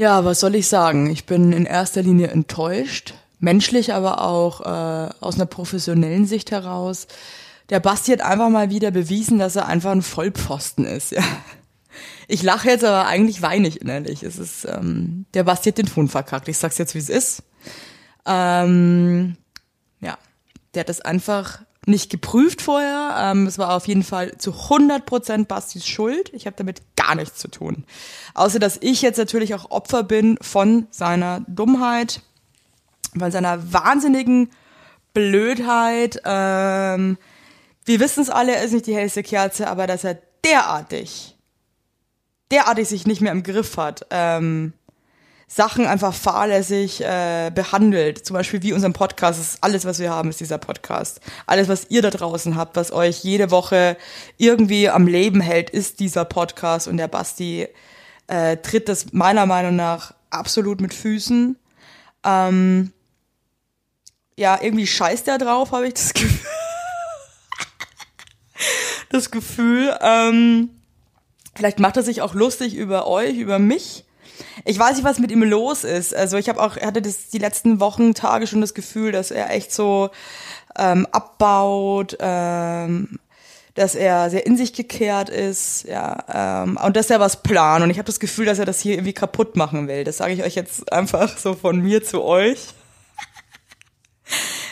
Ja, was soll ich sagen? Ich bin in erster Linie enttäuscht, menschlich, aber auch äh, aus einer professionellen Sicht heraus. Der Basti hat einfach mal wieder bewiesen, dass er einfach ein Vollpfosten ist. Ja. Ich lache jetzt, aber eigentlich weine ich innerlich. Es ist, ähm, der Basti hat den Ton verkackt. Ich sag's jetzt, wie es ist. Ähm, ja, der hat das einfach nicht geprüft vorher. Ähm, es war auf jeden Fall zu 100% Bastis Schuld. Ich habe damit gar nichts zu tun. Außer, dass ich jetzt natürlich auch Opfer bin von seiner Dummheit, von seiner wahnsinnigen Blödheit. Ähm, wir wissen es alle, er ist nicht die hellste Kerze, aber dass er derartig, derartig sich nicht mehr im Griff hat. Ähm, Sachen einfach fahrlässig äh, behandelt. Zum Beispiel wie unseren Podcast. Das ist alles, was wir haben, ist dieser Podcast. Alles, was ihr da draußen habt, was euch jede Woche irgendwie am Leben hält, ist dieser Podcast. Und der Basti äh, tritt das meiner Meinung nach absolut mit Füßen. Ähm, ja, irgendwie scheißt er drauf, habe ich das Gefühl. das Gefühl. Ähm, vielleicht macht er sich auch lustig über euch, über mich ich weiß nicht, was mit ihm los ist. Also ich habe auch, hatte das die letzten Wochen, Tage schon das Gefühl, dass er echt so ähm, abbaut, ähm, dass er sehr in sich gekehrt ist, ja, ähm, und dass er was plant. Und ich habe das Gefühl, dass er das hier irgendwie kaputt machen will. Das sage ich euch jetzt einfach so von mir zu euch.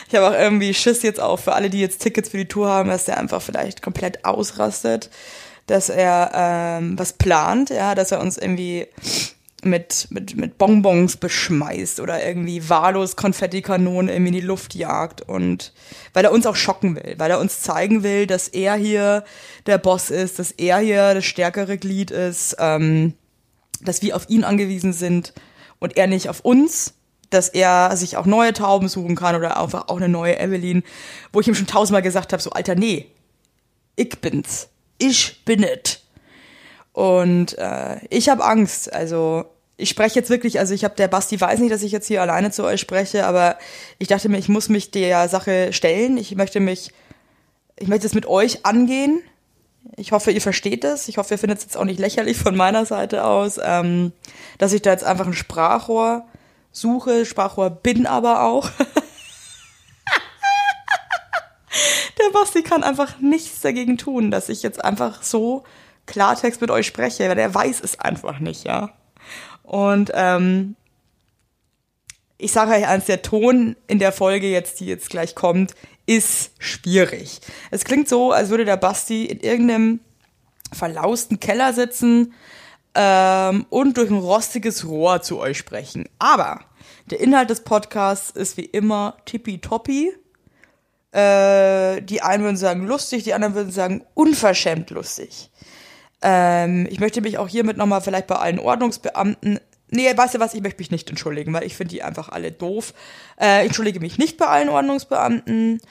Ich habe auch irgendwie Schiss jetzt auch für alle, die jetzt Tickets für die Tour haben, dass er einfach vielleicht komplett ausrastet, dass er ähm, was plant, ja, dass er uns irgendwie mit, mit, mit Bonbons beschmeißt oder irgendwie wahllos Konfettikanonen in die Luft jagt und weil er uns auch schocken will, weil er uns zeigen will, dass er hier der Boss ist, dass er hier das stärkere Glied ist, ähm, dass wir auf ihn angewiesen sind und er nicht auf uns, dass er sich auch neue Tauben suchen kann oder einfach auch eine neue Evelyn, wo ich ihm schon tausendmal gesagt habe, so Alter, nee, ich bin's, ich bin es und äh, ich habe Angst. Also ich spreche jetzt wirklich, also ich habe der Basti weiß nicht, dass ich jetzt hier alleine zu euch spreche, aber ich dachte mir, ich muss mich der Sache stellen. Ich möchte mich, ich möchte es mit euch angehen. Ich hoffe, ihr versteht es. Ich hoffe, ihr findet es jetzt auch nicht lächerlich von meiner Seite aus, ähm, dass ich da jetzt einfach ein Sprachrohr suche. Sprachrohr bin aber auch. der Basti kann einfach nichts dagegen tun, dass ich jetzt einfach so Klartext mit euch spreche, weil er weiß es einfach nicht, ja. Und ähm, ich sage euch eins, der Ton in der Folge jetzt, die jetzt gleich kommt, ist schwierig. Es klingt so, als würde der Basti in irgendeinem verlausten Keller sitzen ähm, und durch ein rostiges Rohr zu euch sprechen. Aber der Inhalt des Podcasts ist wie immer tippitoppi. Äh, die einen würden sagen lustig, die anderen würden sagen unverschämt lustig. Ähm, ich möchte mich auch hiermit nochmal vielleicht bei allen Ordnungsbeamten Nee, weißt du was, ich möchte mich nicht entschuldigen, weil ich finde die einfach alle doof. Äh, ich entschuldige mich nicht bei allen Ordnungsbeamten.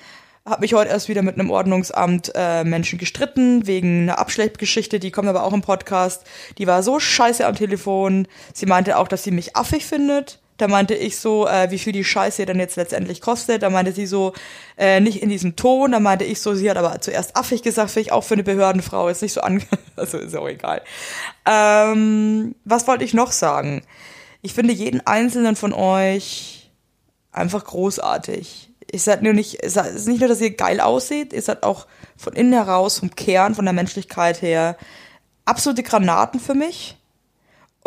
Hab mich heute erst wieder mit einem Ordnungsamt äh, Menschen gestritten, wegen einer Abschleppgeschichte, die kommt aber auch im Podcast. Die war so scheiße am Telefon. Sie meinte auch, dass sie mich affig findet. Da meinte ich so, äh, wie viel die Scheiße dann jetzt letztendlich kostet. Da meinte sie so, äh, nicht in diesem Ton. Da meinte ich so, sie hat aber zuerst affig gesagt, finde ich auch für eine Behördenfrau ist nicht so an, also ist auch egal. Ähm, was wollte ich noch sagen? Ich finde jeden einzelnen von euch einfach großartig. Ihr seid nur nicht, es ist nicht nur, dass ihr geil aussieht, ihr seid auch von innen heraus, vom Kern, von der Menschlichkeit her absolute Granaten für mich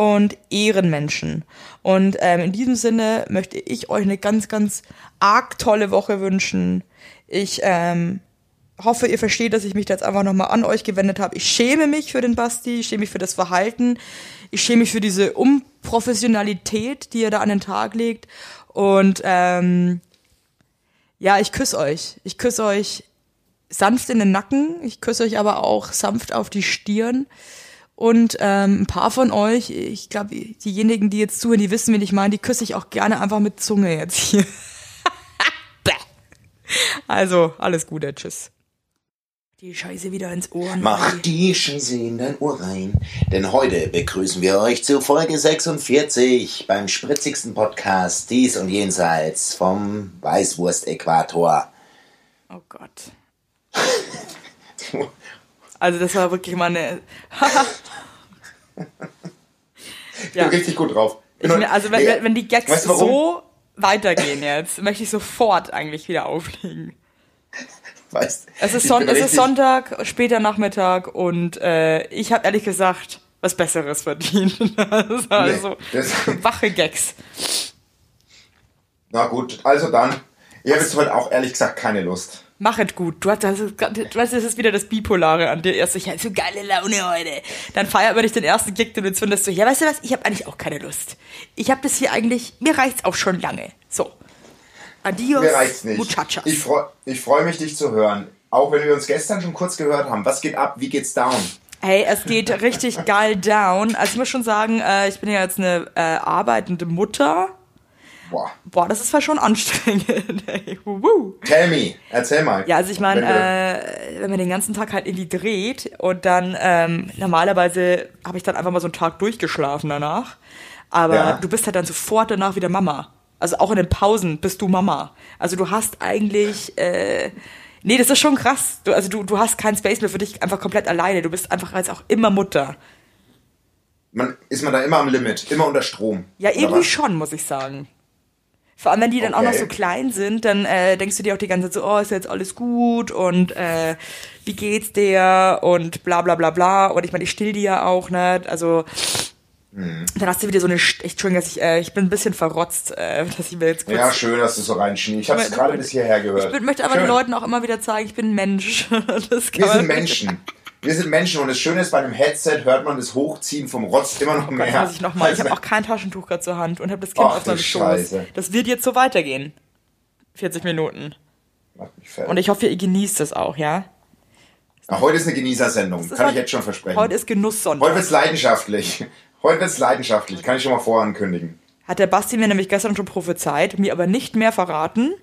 und Ehrenmenschen. Und ähm, in diesem Sinne möchte ich euch eine ganz, ganz arg tolle Woche wünschen. Ich ähm, hoffe, ihr versteht, dass ich mich jetzt einfach nochmal an euch gewendet habe. Ich schäme mich für den Basti, ich schäme mich für das Verhalten, ich schäme mich für diese Unprofessionalität, die er da an den Tag legt. Und ähm, ja, ich küsse euch. Ich küsse euch sanft in den Nacken, ich küsse euch aber auch sanft auf die Stirn. Und ähm, ein paar von euch, ich glaube, diejenigen, die jetzt zuhören, die wissen, wen ich meine, die küsse ich auch gerne einfach mit Zunge jetzt hier. also, alles Gute, tschüss. Die Scheiße wieder ins Ohr. Mach die Scheiße in dein Ohr rein. Denn heute begrüßen wir euch zu Folge 46 beim spritzigsten Podcast dies und jenseits vom Weißwurst-Äquator. Oh Gott. Also das war wirklich mal eine. ich bin richtig gut drauf. Ich, mir- also wenn, Nee, wenn- die Gags weißt du so weitergehen jetzt, möchte ich sofort eigentlich wieder auflegen. Weißt, Es ist, Son bin es ist Sonntag, später Nachmittag und äh, ich habe ehrlich gesagt was Besseres verdient. also das- wache Gags. Na gut, also dann. Ich habe jetzt heute auch ehrlich gesagt keine Lust. Mach es gut. Du hast, das ist, du weißt, das ist wieder das Bipolare an dir. Erst so, ich hab so geile Laune heute. Dann feiert man dich den ersten Gig und jetzt findest du, ja, weißt du was, ich habe eigentlich auch keine Lust. Ich habe das hier eigentlich, mir reicht's auch schon lange. So. Adios, Mir reicht's nicht. Muchachas. Ich freue ich freu mich, dich zu hören. Auch wenn wir uns gestern schon kurz gehört haben. Was geht ab? Wie geht's down? Hey, es geht richtig geil down. Also ich muss schon sagen, äh, ich bin ja jetzt eine äh, arbeitende Mutter. Boah. Boah, das ist zwar schon anstrengend. Tell me. Erzähl mal. Ja, also ich meine, Wenn äh, wenn man den ganzen Tag halt irgendwie dreht und dann ähm, normalerweise habe ich dann einfach mal so einen Tag durchgeschlafen danach. Aber Ja. du bist halt dann sofort danach wieder Mama. Also auch in den Pausen bist du Mama. Also du hast eigentlich, äh, nee, das ist schon krass. Du, also du, du hast keinen Space mehr für dich einfach komplett alleine. Du bist einfach als auch immer Mutter. man, ist man da immer am Limit, immer unter Strom. Ja, irgendwie schon, muss ich sagen. Vor allem, wenn die dann auch noch Okay. so klein sind, dann äh, denkst du dir auch die ganze Zeit so, oh, ist jetzt alles gut und äh, wie geht's dir und bla bla bla bla. Und ich meine, ich still die ja auch, ne? Also Mhm. dann hast du wieder so eine, ich, Entschuldigung, dass ich, äh, ich bin ein bisschen verrotzt, äh, dass ich mir jetzt kurz... Ja, schön, dass du so reinschniehst. Ich habe es Ich gerade bis hierher gehört. Ich möchte aber schön. den Leuten auch immer wieder zeigen, ich bin ein Mensch. Das kann Wir sind Menschen. Wir sind Menschen und das Schöne ist, bei einem Headset hört man das Hochziehen vom Rotz immer noch mehr. Das muss ich nochmal. Ich habe Also, auch kein Taschentuch gerade zur Hand und habe das Kind Ach, auf meinem Schoß. Das wird jetzt so weitergehen. 40 Minuten. macht mich fertig. Und ich hoffe, ihr genießt das auch, ja? Ach, heute ist eine Genießersendung, kann ich jetzt schon versprechen. Heute ist Genusssonntag. Heute wird's leidenschaftlich. Heute wird's leidenschaftlich, kann ich schon mal vorankündigen. Hat der Basti mir nämlich gestern schon prophezeit, mir aber nicht mehr verraten.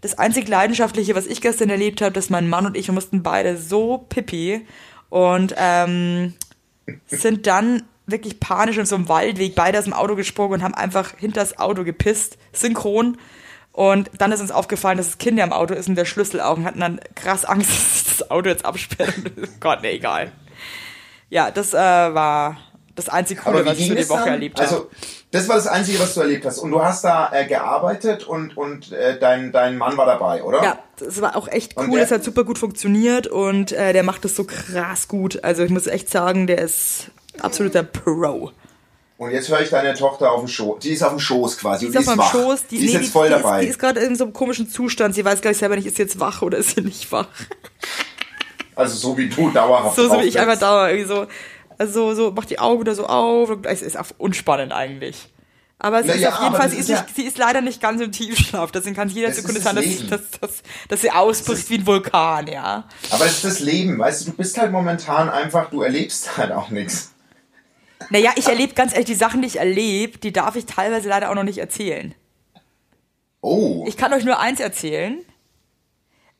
Das einzig Leidenschaftliche, was ich gestern erlebt habe, dass mein Mann und ich, wir mussten beide so pipi und ähm, sind dann wirklich panisch in so einem Waldweg beide aus dem Auto gesprungen und haben einfach hinter das Auto gepisst, synchron. Und dann ist uns aufgefallen, dass das Kind ja im Auto ist und der Schlüssel auch und hatten dann krass Angst, dass das Auto jetzt absperrt. Gott, nee, egal. Ja, das äh, war das einzig Coole, was ich die es Woche dann? erlebt habe. Also, das war das Einzige, was du erlebt hast. Und du hast da äh, gearbeitet und, und äh, dein, dein Mann war dabei, oder? Ja, das war auch echt cool. der- Es hat super gut funktioniert und äh, der macht das so krass gut. Also ich muss echt sagen, der ist absoluter Pro. Und jetzt höre ich deine Tochter auf dem Schoß. Die ist auf dem Schoß quasi. Die ist auf meinem wach. Schoß. Die, ist nee, jetzt voll die dabei. Ist, die ist gerade in so einem komischen Zustand. Sie weiß gar nicht selber nicht, ist sie jetzt wach oder ist sie nicht wach. also so wie du dauerhaft So, so wie ich einfach dauer irgendwie so. Also so macht die Augen wieder so auf. Es ist auch unspannend eigentlich. Aber sie Na ist auf jeden Fall, sie ist, ist ja- nicht, sie ist leider nicht ganz im Tiefschlaf. Deswegen kann es jeder Sekunde ist sein, das dass, dass, dass, dass sie ausbricht wie ein Vulkan, ja. Aber es ist das Leben, weißt du, du bist halt momentan einfach, du erlebst halt auch nichts. Naja, ich erlebe ganz ehrlich, die Sachen, die ich erlebe, die darf ich teilweise leider auch noch nicht erzählen. Oh, Ich kann euch nur eins erzählen.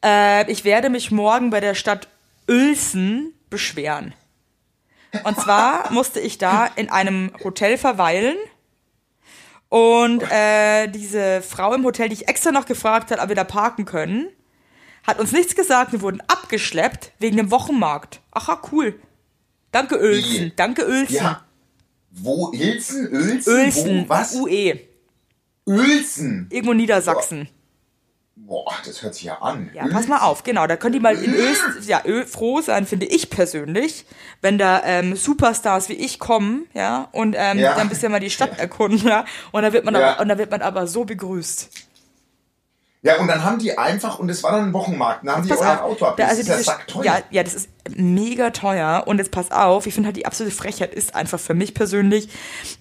Äh, ich werde mich morgen bei der Stadt Uelzen beschweren. Und zwar musste ich da in einem Hotel verweilen. Und äh, diese Frau im Hotel, die ich extra noch gefragt hat, ob wir da parken können, hat uns nichts gesagt. Wir wurden abgeschleppt wegen dem Wochenmarkt. Aha, cool. Danke. Wie? Danke, Uelzen. ja. Wo? Ilzen? Uelzen? Uelzen. Wo? Was? UE. Uelzen? Irgendwo Niedersachsen. Boah, das hört sich ja an. Ja, pass mal auf, genau. Da könnt ihr mal in. Öst, ja, Ö froh sein, finde ich persönlich, wenn da ähm, Superstars wie ich kommen, ja, und ähm, Ja. dann ein bisschen mal die Stadt erkunden, ja, und da wird man aber, und da wird man aber so begrüßt. Ja, und dann haben die einfach, und es war dann ein Wochenmarkt, dann haben die Pass euer Auto ab. da, Das also ist ja sackteuer. ja, ja, das ist mega teuer. Und jetzt pass auf, ich finde halt die absolute Frechheit ist einfach für mich persönlich,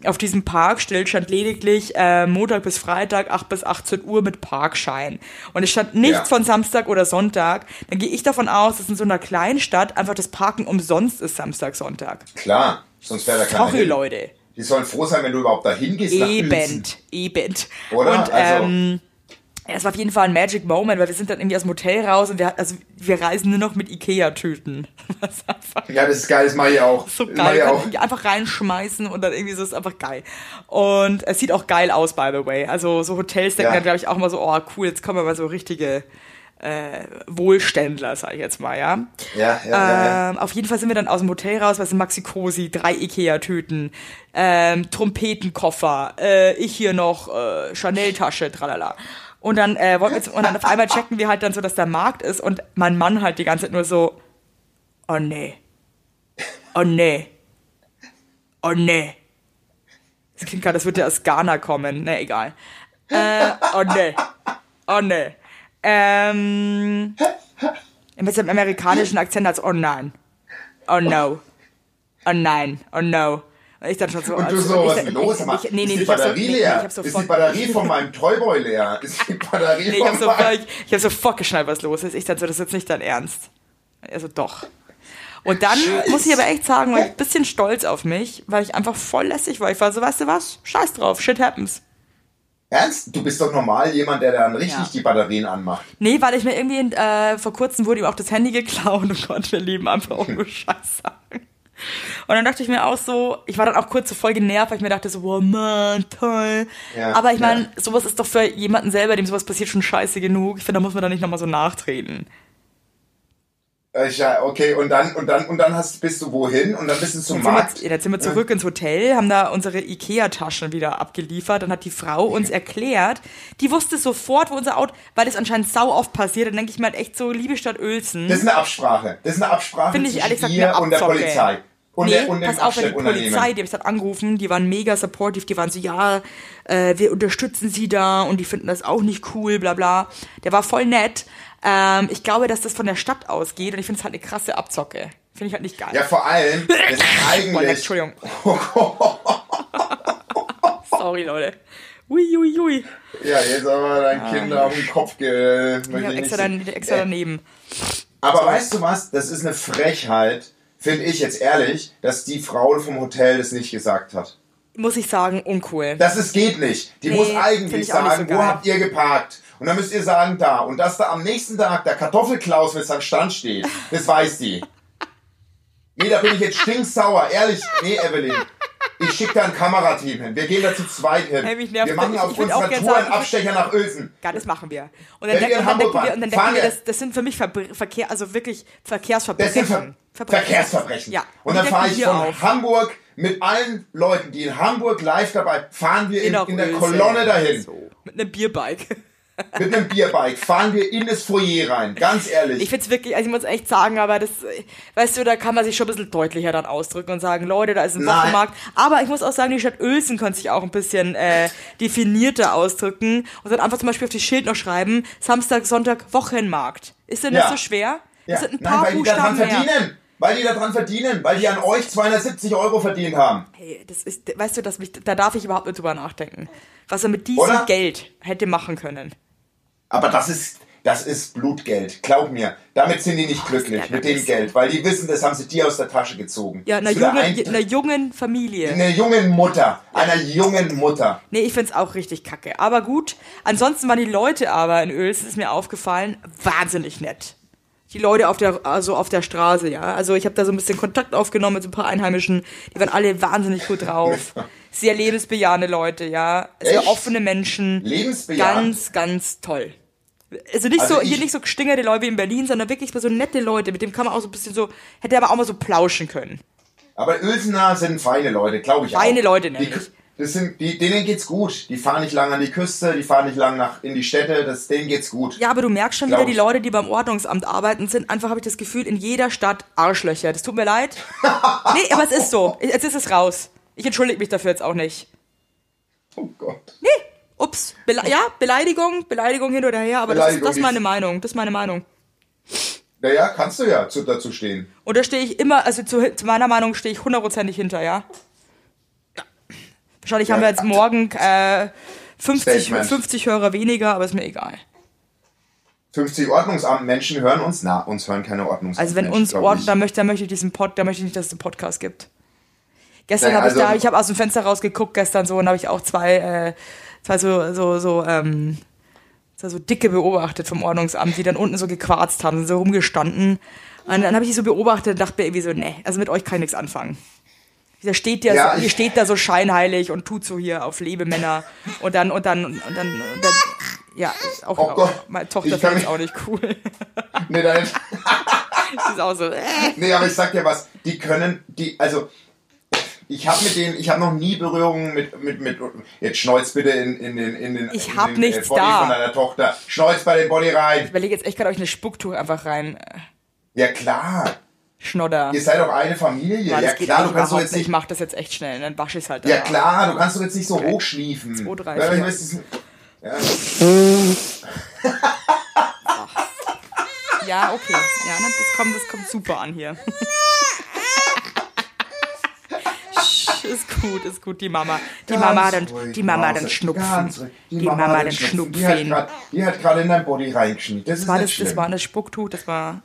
auf diesem Parkstell stand lediglich äh, Montag bis Freitag 8 bis 18 Uhr mit Parkschein. Und es stand nichts Ja. von Samstag oder Sonntag. Dann gehe ich davon aus, dass in so einer kleinen Stadt einfach das Parken umsonst ist Samstag, Sonntag. Klar, sonst wäre da keiner Sorry, hin. Leute. Die sollen froh sein, wenn du überhaupt dahin gehst. Eben, eben. Oder? Und Also- ähm, es war auf jeden Fall ein Magic Moment, weil wir sind dann irgendwie aus dem Hotel raus und wir, also, wir reisen nur noch mit Ikea-Tüten. Ja, das ist geil, das mache ich auch. so geil. auch. einfach reinschmeißen und dann irgendwie so ist es einfach geil. Und es sieht auch geil aus, by the way. Also so Hotels denken Ja. dann, glaube ich, auch mal so, oh cool, jetzt kommen wir mal so richtige äh, Wohlständler, sag ich jetzt mal, ja. Ja, ja, ja, ja. Ähm, auf jeden Fall sind wir dann aus dem Hotel raus, was sind Maxi Cosi, drei Ikea-Tüten, ähm, Trompetenkoffer, äh, ich hier noch äh, Chanel-Tasche, tralala. Und dann äh, wollten wir und dann auf einmal checken wir halt dann so, dass der Markt ist und mein Mann halt die ganze Zeit nur so, oh nee, oh nee, oh nee. Das klingt gerade, das würde aus Ghana kommen, ne, egal. Äh, oh nee, oh nee. Ähm, mit einem amerikanischen Akzent als oh nein, oh no, oh nein, oh no. Und ich dann schon so. Und du so, was ist los? Ich, ich, nee, nee, ist die hab Batterie leer? hab ist die Batterie von meinem Toyboy leer? Ist die Batterie Nee, ich habe so, ich, hab sofort geschnallt, was los ist. Ich dachte so, das ist jetzt nicht dein Ernst. Also doch. Und dann muss ich aber echt sagen, war ich ein bisschen stolz auf mich, weil ich einfach voll lässig war. Ich war so, weißt du was? Scheiß drauf, shit happens. Ernst? Du bist doch normal jemand, der dann richtig Ja. die Batterien anmacht. Nee, weil ich mir irgendwie, äh, vor kurzem wurde ihm auch das Handy geklaut und Gott, wir lieben einfach auch nur Scheiß sagen. Und dann dachte ich mir auch so, ich war dann auch kurz so voll genervt, weil ich mir dachte so, wow, Mann, toll. Ja, Aber ich meine, ja. sowas ist doch für jemanden selber, dem sowas passiert, schon scheiße genug. Ich finde, da muss man da nicht nochmal so nachtreten. Äh, Ja, okay, und dann, und dann, und dann hast, bist du wohin? Und dann bist du zum sind, Markt? wir, dann sind wir zurück ins Hotel, haben da unsere Ikea-Taschen wieder abgeliefert. Dann hat die Frau uns erklärt, die wusste sofort, wo unser Auto, weil das anscheinend sau oft passiert, dann denke ich mir halt echt so, liebe Stadt Uelzen. Das ist eine Absprache. Das ist eine Absprache Finde ich zwischen ehrlich gesagt eine und der. Polizei. Und, nee, der, und pass auf, wenn die. Polizei, die habe ich dann angerufen, die waren mega supportive, die waren so, ja, äh, wir unterstützen sie da und die finden das auch nicht cool, bla bla. Der war voll nett. Ähm, ich glaube, dass das von der Stadt ausgeht und ich finde es halt eine krasse Abzocke. Finde ich halt nicht geil. Ja, vor allem, das ist Boah, eigentlich... Entschuldigung. Sorry, Leute. Ui, ui, ui. Ja, jetzt aber dein Kind auf den Kopf ge... Ich hab extra, dann, extra daneben. Aber weißt du was? Das ist eine Frechheit, finde ich jetzt ehrlich, dass die Frau vom Hotel das nicht gesagt hat. Muss ich sagen, uncool. Das ist, geht nicht. Die Nee, muss eigentlich sagen, so wo habt ihr geparkt? Und dann müsst ihr sagen, da. Und dass da am nächsten Tag der Kartoffelklaus mit seinem Stand steht, das weiß die. Nee, da bin ich jetzt stinksauer. Ehrlich, nee, Evelyn. Ich schicke da ein Kamerateam hin. Wir gehen da zu zweit hin. Hey, wir das. machen auf unserer Tour einen Abstecher nach Uelzen. Ja, das machen wir. Und dann, und denken Hamburg wir, und dann denken wir, das, das sind für mich Verbr Verkehr, also wirklich Das Verkehrsverbrechen. sind Ver Verkehrsverbrechen. Ja. Und die dann fahre ich von auf. Hamburg mit allen Leuten, die in Hamburg live dabei, fahren wir in, Nach in der. Kolonne dahin. So, mit einem Bierbike. Mit einem Bierbike fahren wir in das Foyer rein. Ganz ehrlich. Ich find's wirklich, also ich muss echt sagen, aber das, weißt du, da kann man sich schon ein bisschen deutlicher dann ausdrücken und sagen, Leute, da ist ein Nein. Wochenmarkt. Aber ich muss auch sagen, die Stadt Uelzen könnte sich auch ein bisschen äh, definierter ausdrücken und dann einfach zum Beispiel auf die Schild noch schreiben, Samstag, Sonntag, Wochenmarkt. Ist denn Ja. das so schwer? ja. Das sind ein Nein, paar weil die daran Buchstaben mehr. Weil die daran verdienen. Weil die an euch 270 Euro verdient haben. Hey, das ist, weißt du, dass mich, da darf ich überhaupt nicht drüber nachdenken. Was er mit diesem Oder? Geld hätte machen können. Aber das ist, das ist Blutgeld. Glaub mir. Damit sind die nicht glücklich. ja, mit dem ist- Weil die wissen, das haben sie dir aus der Tasche gezogen. Ja, einer ein- einer jungen Familie. einer jungen Mutter. Einer jungen Mutter. Nee, ich find's auch richtig kacke. Aber gut. Ansonsten waren die Leute aber in Uelzen, ist mir aufgefallen, wahnsinnig nett. Die Leute auf der, also auf der Straße, ja. Also ich habe da so ein bisschen Kontakt aufgenommen mit so ein paar Einheimischen. Die waren alle wahnsinnig gut drauf. Sehr lebensbejahende Leute, ja. Sehr Echt? offene Menschen. Lebensbejahend? Ganz, ganz toll. Also nicht Also so, hier nicht so gestingerte Leute wie in Berlin, sondern wirklich so nette Leute. Mit dem kann man auch so ein bisschen so, hätte aber auch mal so plauschen können. Aber Uelsener sind feine Leute, glaube ich Feine auch. Leute die, nämlich. Das sind, die, Denen geht's gut. Die fahren nicht lang an die Küste, die fahren nicht lang nach, in die Städte. Das, denen geht's gut. Ja, aber du merkst schon Glaub wieder, die. Leute, die beim Ordnungsamt arbeiten, sind einfach, habe ich das Gefühl, in jeder Stadt Arschlöcher. Das tut mir leid. nee, aber es ist so. Jetzt ist es raus. Ich entschuldige mich dafür jetzt auch nicht. Oh Gott. Nee, ups. Bele ja, Beleidigung, Beleidigung hin oder her, aber das, ist- das ist meine Meinung. Das ist meine Meinung. Naja, kannst du ja zu, dazu stehen. Und da stehe ich immer, also zu, zu meiner Meinung stehe ich hundertprozentig hinter? Ja. Wahrscheinlich haben wir jetzt morgen äh, 50, Statement. 50 Hörer weniger, aber ist mir egal. 50 Ordnungsamt-Menschen hören uns. Na, uns hören keine Ordnungsamt. Also wenn uns ich. dann möchte, dann möchte ich diesen Pod, dann möchte ich nicht, dass es einen Podcast gibt. Gestern habe ich also- da, ich habe aus dem Fenster rausgeguckt gestern so und habe ich auch zwei, äh, zwei so, so, so, ähm, so dicke beobachtet vom Ordnungsamt, die dann unten so gequarzt haben, so rumgestanden. Und dann habe ich die so beobachtet und dachte mir irgendwie so, nee, also mit euch kann ich nichts anfangen. Der steht ja, Ja, so, ihr steht da so scheinheilig und tut so hier auf Lebemänner und dann, und dann, und dann, und dann Ja, auch, Oh Gott. meine Tochter findet es auch nicht cool. Nee, dann, Sie ist auch so, äh. nee, aber ich sag dir was, die können, die, also, ich habe mit denen, ich habe noch nie Berührungen mit, mit, mit, jetzt schneuzt bitte in, in den, in den, Ich in hab den nichts Body da. von deiner Tochter. Schneuzt bei den Body rein. Ich überlege jetzt echt gerade, euch eine Spucktuch einfach rein. äh, Ja klar, Schnodder. ihr seid doch eine Familie. Ja, Ja, das klar, du kannst doch jetzt nicht. Ich mach das jetzt echt schnell, dann wasche ich es halt ja klar, du kannst doch jetzt nicht so vier. weißt, das ist- ja, Ja, okay. Ja, ne, das kommt, das kommt super an hier. Ist gut, ist gut, die Mama. Die ganz Mama ruhig, die Mama einen Schnupfen. ruhig. Die, Mama hat einen Schnupfen. Die hat Die gerade in dein Body reingeschniet. Das ist war das, das war ein Spucktuch, das war.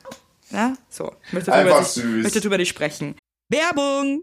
Ja, so. Ich möchte Einfach drüber, süß. möchte drüber nicht sprechen. Werbung!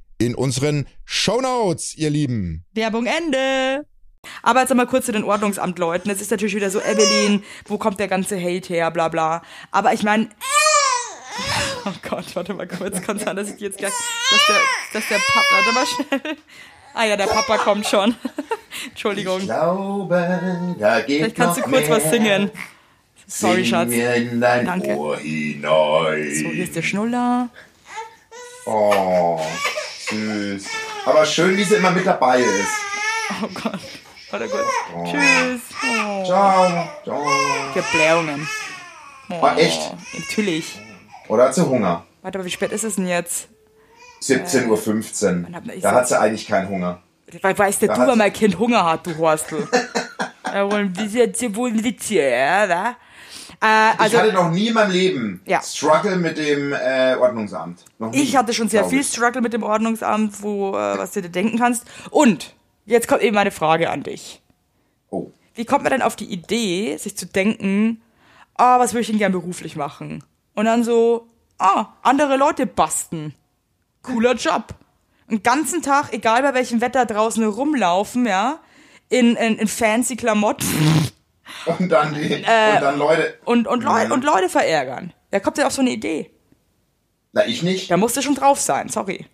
in unseren Shownotes, ihr Lieben. Werbung Ende. Aber jetzt einmal kurz zu den Ordnungsamtleuten. Es ist natürlich wieder so, Evelyn, wo kommt der ganze Hate her, bla bla. Aber ich meine. Oh Gott, warte mal kurz. Kann sein, dass ich die jetzt gleich. Dass der, dass der Papa. Warte mal schnell. Ah ja, der Papa kommt schon. Entschuldigung. Ich glaube, da geht Vielleicht kannst du kurz mehr. was singen. Sorry, Sing Schatz. mir in dein Danke. Ohr hinein. So, hier ist der Schnuller. Oh, süß. Aber schön, wie sie immer mit dabei ist. Oh Gott. Warte kurz. Tschüss. Oh. Ciao. Ciao. Die Blähungen. Oh, Ah, echt? Natürlich. Oder hat sie Hunger? Warte mal, wie spät ist es denn jetzt? 17.15 Uhr. Ich Da hat sie eigentlich keinen Hunger. Weil weißt du, Da du, wenn mein Kind Hunger hat, du Horstel. ja, wohl, wie jetzt hier wohl ein Witz hier, ja, Äh, ich also, hatte noch nie in meinem Leben Ja. Struggle mit dem äh, Ordnungsamt. Noch nie, ich hatte schon sehr viel ich. Struggle mit dem Ordnungsamt, wo, äh, was du dir denken kannst. Und, jetzt kommt eben meine Frage an dich. Oh. Wie kommt man denn auf die Idee, sich zu denken, ah, was will ich denn gern beruflich machen? Und dann so, ah, andere Leute basten. Cooler Job. Einen ganzen Tag, egal bei welchem Wetter draußen rumlaufen, ja, in, in, in fancy Klamotten Und dann, die, Äh, und dann Leute. und, und, Leu und Leute verärgern. Wer kommt denn auf so eine Idee? Na, ich nicht. Da musst du schon drauf sein, sorry.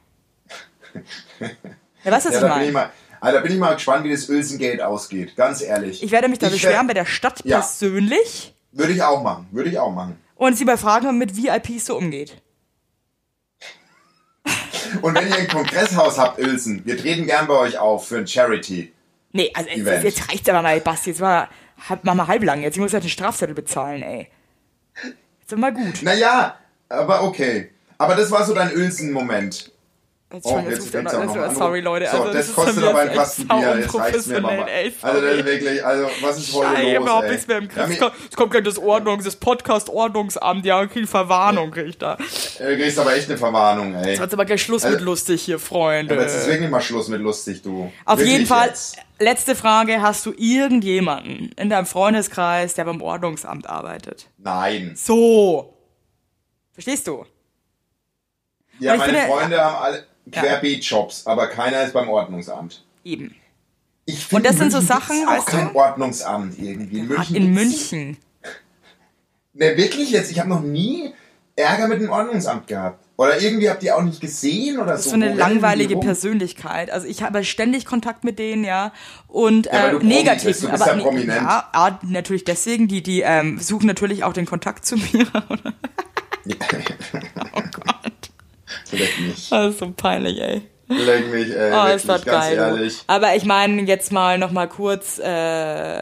Ja, was Ja, ich da mal, also, da bin ich mal gespannt, wie das Ölsengate ausgeht. Ganz ehrlich. Ich werde mich da Ich beschweren bei der Stadt Ja. persönlich Würde ich auch machen. Würde ich auch machen. und sie mal fragen, wie man mit VIPs so umgeht. Und wenn ihr ein Kongresshaus habt, Uelzen, wir treten gern bei euch auf für ein Charity. Nee, also jetzt, jetzt reicht's aber mal, Basti. Jetzt war halb, mach mal halblang. Jetzt ich muss ja den Strafzettel bezahlen, ey. Jetzt ist mal gut. Naja, aber okay. Aber das war so dein Uelzen-Moment. Jetzt, Oh, jetzt, jetzt noch, noch einen sorry. Leute. So, Also, das ist kostet aber ein Kasten Bier. Jetzt reicht's mir, ey, Also, das wirklich, also, was ist heute Ey, los, überhaupt nichts mehr im Ja, Griff. Es kommt, es kommt gleich das Ordnungs-, das Podcast-Ordnungsamt. Ja, viel Verwarnung krieg ich da. äh, Du kriegst aber echt eine Verwarnung, ey. Jetzt aber gleich Schluss Also- mit lustig hier, Freunde. Aber jetzt ist wirklich mal Schluss mit lustig, du. Auf Wirklich jeden Fall, Jetzt. Letzte Frage. Hast du irgendjemanden in deinem Freundeskreis, der beim Ordnungsamt arbeitet? Nein. So. Verstehst du? Ja, meine finde- Freunde haben alle Querbeet-Jobs, aber keiner ist beim Ordnungsamt. Eben. Ich finde, das sind so Sachen, gibt's auch weißt du? kein Ordnungsamt irgendwie. In München. in München. Ne, wirklich jetzt, ich habe noch nie Ärger mit dem Ordnungsamt gehabt? Oder irgendwie habt ihr auch nicht gesehen oder so? so eine langweilige? Persönlichkeit. Also ich habe ständig Kontakt mit denen, ja. Und Ja, äh, negativ. bist, du bist aber ja ne- prominent. Ja, ja, natürlich deswegen. Die, die ähm, suchen natürlich auch den Kontakt zu mir. oh Gott. Leck mich. Das ist so peinlich, ey. Leck mich, ey. Oh, ist das ganz geil. ehrlich. Aber ich meine jetzt mal noch mal kurz äh,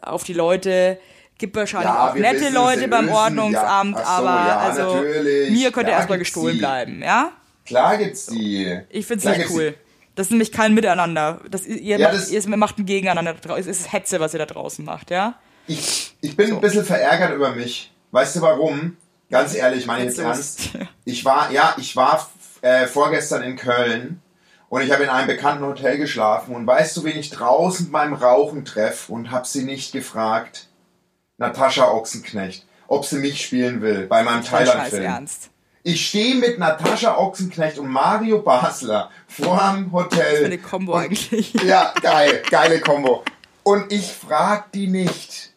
auf die Leute. Gibt wahrscheinlich Ja, auch nette Leute beim lösen, Ordnungsamt, ja. So, aber ja, also natürlich. mir könnte erstmal gestohlen die. bleiben, ja? Klar gibt's die. Ich find's Klar nicht cool. Das ist nämlich kein Miteinander. Das, ihr, macht, das- ihr macht ein Gegeneinander. Es ist Hetze, was ihr da draußen macht, ja? Ich, ich bin ein bisschen verärgert über mich. Weißt du warum? Ganz ehrlich, ich meine jetzt ernst. Ich war, ja, ich war äh, vorgestern in Köln und ich habe in einem bekannten Hotel geschlafen und weißt du, wen ich draußen beim Rauchen treffe und habe sie nicht gefragt? Natascha Ochsenknecht, ob sie mich spielen will bei meinem Thailand-Film. ernst. Ich stehe mit Natascha Ochsenknecht und Mario Basler vorm Hotel. Für eine Kombo eigentlich. Ja, geil, geile Kombo. Und ich frag die nicht.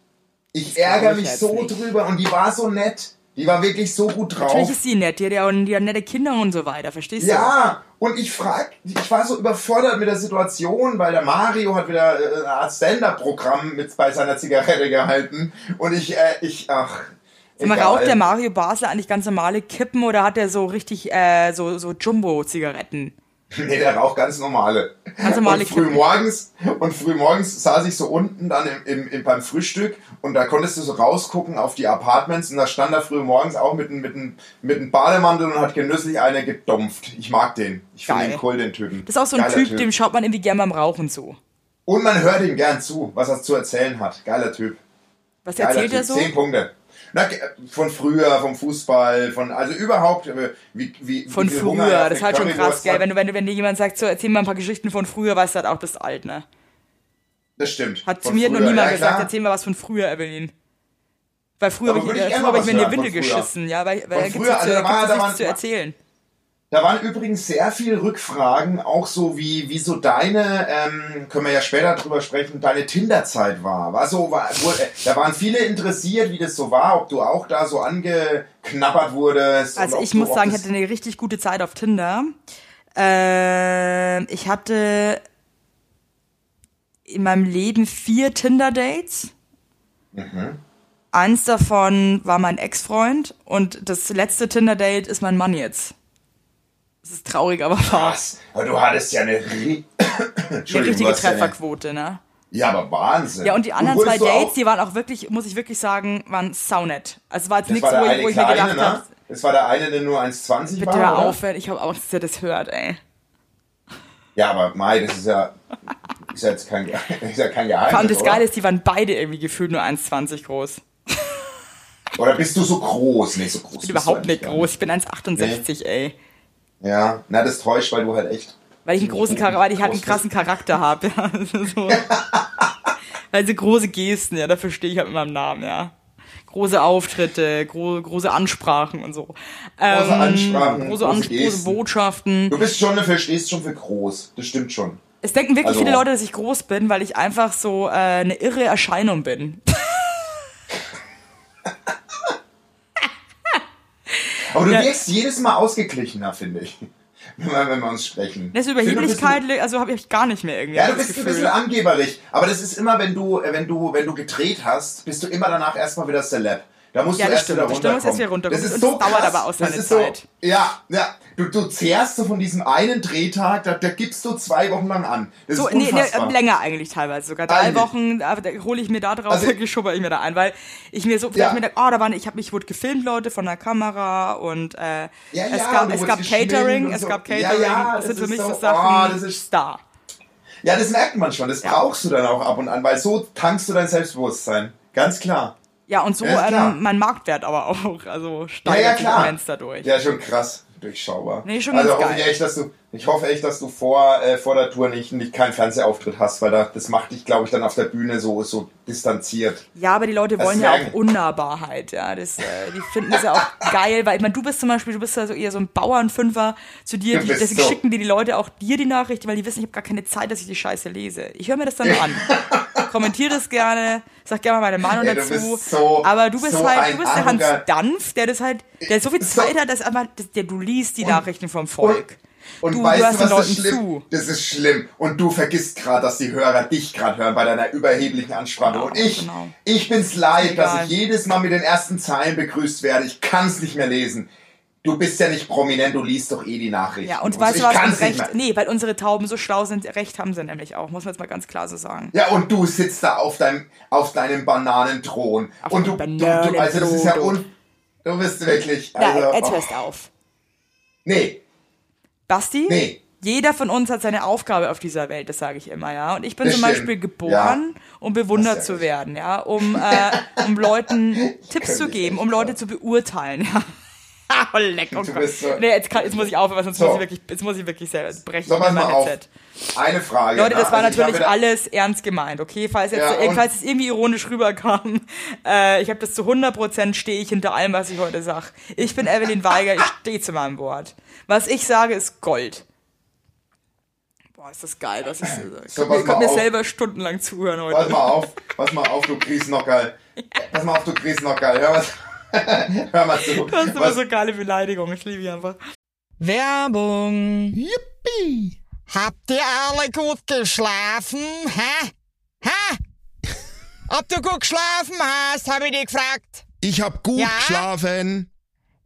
Ich ärgere ich mich so nicht. drüber und die war so nett. Die war wirklich so gut drauf. Natürlich ist sie nett. Die hat ja auch die hat nette Kinder und so weiter, verstehst du? Ja, und ich frag, ich war so überfordert mit der Situation, weil der Mario hat wieder äh, eine Art Stand-Up-Programm mit bei seiner Zigarette gehalten und ich, äh, ich, ach. Sag mal, raucht der Mario Basler eigentlich ganz normale Kippen oder hat er so richtig äh, so, so Jumbo-Zigaretten? Nee, der raucht ganz normale. Ganz normale und früh Kippen. morgens und früh morgens saß ich so unten dann im, im, im, beim Frühstück und da konntest du so rausgucken auf die Apartments und da stand er früh morgens auch mit einem mit einem mit einem Bademantel und hat genüsslich eine gedumpft. Ich mag den. Ich finde den cool, den Typen. Das ist auch so ein Geiler Typ, dem schaut man irgendwie gerne beim Rauchen zu. Und man hört ihm gern zu, was er zu erzählen hat. Geiler Typ. Was Geiler erzählt typ. er so? Zehn Punkte. Na, von früher, vom Fußball, von also überhaupt äh, wie, wie Von Hunger er früher, das ist halt schon krass, gell? Wenn, du, wenn, du, wenn dir jemand sagt, so erzähl mal ein paar Geschichten von früher, weißt du halt auch, bist alt, ne? Das stimmt. Hat zu mir noch früher, niemand ja, gesagt, klar. erzähl mal was von früher, Evelyn. Weil früher habe ich, ich äh, ich mir in die früher. geschissen, ja, weil, weil Von früher, also da da war- da waren- zu erzählen. Da waren übrigens sehr viele Rückfragen, auch so wie, wie so deine, ähm, können wir ja später drüber sprechen, deine Tinder-Zeit war. War so, war, wurde, äh, da waren viele interessiert, wie das so war, ob du auch da so angeknabbert wurdest. Also ich muss sagen, ich hatte eine richtig gute Zeit auf Tinder. Ähm, ich hatte in meinem Leben vier Tinder-Dates. Mhm. Eins davon war mein Ex-Freund und das letzte Tinder-Date ist mein Mann jetzt. Das ist traurig, aber wahr. Was? Aber du hattest ja eine, ri richtige Trefferquote, ne? Ja, aber Wahnsinn. Ja, und die anderen zwei Dates, auch- die waren auch wirklich, muss ich wirklich sagen, waren saunett. Also es war jetzt das nichts, war wo ich, wo ich mir gedacht ne? habe, Das war der eine, der nur 1,20 bitte war, hör oder? auf, ich habe Angst, dass er das hört, ey. Ja, aber Mai, das ist ja, ist ja jetzt kein, ist ja kein Geheimnis, Vor allem das oder? Geile ist, die waren beide irgendwie gefühlt nur 1,20 groß. Oder bist du so groß? Nee, so groß Ich bin überhaupt nicht groß, ich bin 1,68, ey. Ja, na, das täuscht, weil du halt echt. Weil ich einen großen Charakter, weil ich halt einen krassen Charakter habe. Ja. Also so. Also große Gesten, ja, dafür stehe ich halt mit meinem Namen, ja. Große Auftritte, gro große Ansprachen und so. Große Ähm, Ansprachen, große, große Ans große Gesten. Botschaften. Du bist schon dafür, stehst schon für groß. Das stimmt schon. Es denken wirklich Also- viele Leute, dass ich groß bin, weil ich einfach so äh, eine irre Erscheinung bin. Aber du Ja. wirkst jedes Mal ausgeglichener, finde ich. Wenn wir, wenn wir uns sprechen. Das Überheblichkeit, also habe ich gar nicht mehr irgendwie. Ja, du bist ein bisschen angeberig. Aber das ist immer, wenn du, äh, wenn du, wenn du gedreht hast, bist du immer danach erstmal wieder Celeb. Da musst Ja, du erst stimmt. wieder Das stimmt, erst wieder runterkommen. Das ist so das dauert krass. aber auch seine ist Zeit. So, ja, ja. Du, du zehrst so von diesem einen Drehtag, da, da gibst du zwei Wochen lang an. Das So, ist nee, nee, länger eigentlich teilweise sogar. Drei Eigentlich. Wochen, da, da hole ich mir da drauf, Also- schubber ich mir da ein, weil ich mir so, Ja. mir denke, oh, da waren, ich habe mich wurde gefilmt, Leute, von der Kamera und äh, Ja, es ja, gab, du es gab Catering, es so. gab Catering, ja, das sind für mich so, so- Sachen, oh, das ist- Star. Ja, das merkt man schon. Das brauchst du dann auch ab und an, weil so tankst du dein Selbstbewusstsein. Ganz klar. Ja, und so Ja, ähm, mein Marktwert aber auch, also Ja, steigert ja, sich klar. immens dadurch. Ja, schon krass. Durchschaubar. Nee, schon also hoffe ich echt, dass du, ich hoffe echt, dass du vor, äh, vor der Tour nicht, nicht keinen Fernsehauftritt hast, weil da, das macht dich, glaube ich, dann auf der Bühne so, so distanziert. Ja, aber die Leute Das wollen ja auch Unnahbarheit, ja. Das, äh, die finden das ja auch geil, weil ich meine, du bist zum Beispiel, du bist ja so eher so ein Bauernfünfer zu dir, die, deswegen so. schicken dir die Leute auch dir die Nachricht, weil die wissen, ich habe gar keine Zeit, dass ich die Scheiße lese. Ich höre mir das dann an. kommentiert es gerne, sag gerne mal meine Meinung Ey, du dazu. bist so- aber du bist so halt, du bist der Hans Dampf, der das halt, der so viel So- Zeit hat, dass dass der, du liest die Nachrichten vom Volk. Und du, weißt du du, den was ist Leuten schlimm? zu. Das ist schlimm. Und du vergisst gerade, dass die Hörer dich gerade hören bei deiner überheblichen Ansprache. Genau, und ich, genau. ich bin's leid, Egal. dass ich jedes Mal mit den ersten Zeilen begrüßt werde. Ich kann's nicht mehr lesen. Du bist ja nicht prominent, du liest doch eh die Nachrichten. Ja, und so. weißt du was, und recht, nee, weil unsere Tauben so schlau sind, recht haben sie nämlich auch, muss man jetzt mal ganz klar so sagen. Ja, und du sitzt da auf deinem, auf deinem Bananenthron. Auf und du, deinem du, du, also das ist ja un, du bist wirklich, Ja, also, jetzt oh, hörst auf. nee, Basti, Nee. jeder von uns hat seine Aufgabe auf dieser Welt, das sage ich immer, ja. Und ich bin Das zum stimmt. Beispiel geboren, um bewundert ja zu werden, ja, um, äh, um Leuten Tipps zu geben, um Leute zu beurteilen, ja. oh, leck, oh Du bist so- nee, jetzt, kann, jetzt muss ich aufhören, sonst So. muss ich wirklich, jetzt muss ich wirklich selber brechen. Pass in mal mein auf. Headset. eine Frage. Leute, das ne? war Also ich natürlich alles ernst gemeint, okay? Falls, jetzt, Ja, falls es irgendwie ironisch rüberkam, äh, ich habe das zu 100% stehe ich hinter allem, was ich heute sage. Ich bin Evelyn Weiger, ich stehe zu meinem Wort. Was ich sage, ist Gold. Boah, ist das geil. Das ist, ich So, konnte mir, pass auf. selber stundenlang zuhören Pass heute. mal auf, pass mal auf, du Griesnockerl. Pass mal auf, du Griesnockerl. Hör, was, hör mal zu. Das ist immer so geile Beleidigung. Ich liebe die einfach. Werbung. Yippie! Habt ihr alle gut geschlafen? Hä? Hä? Ob du gut geschlafen hast, habe ich dich gefragt. Ich hab gut Ja? geschlafen.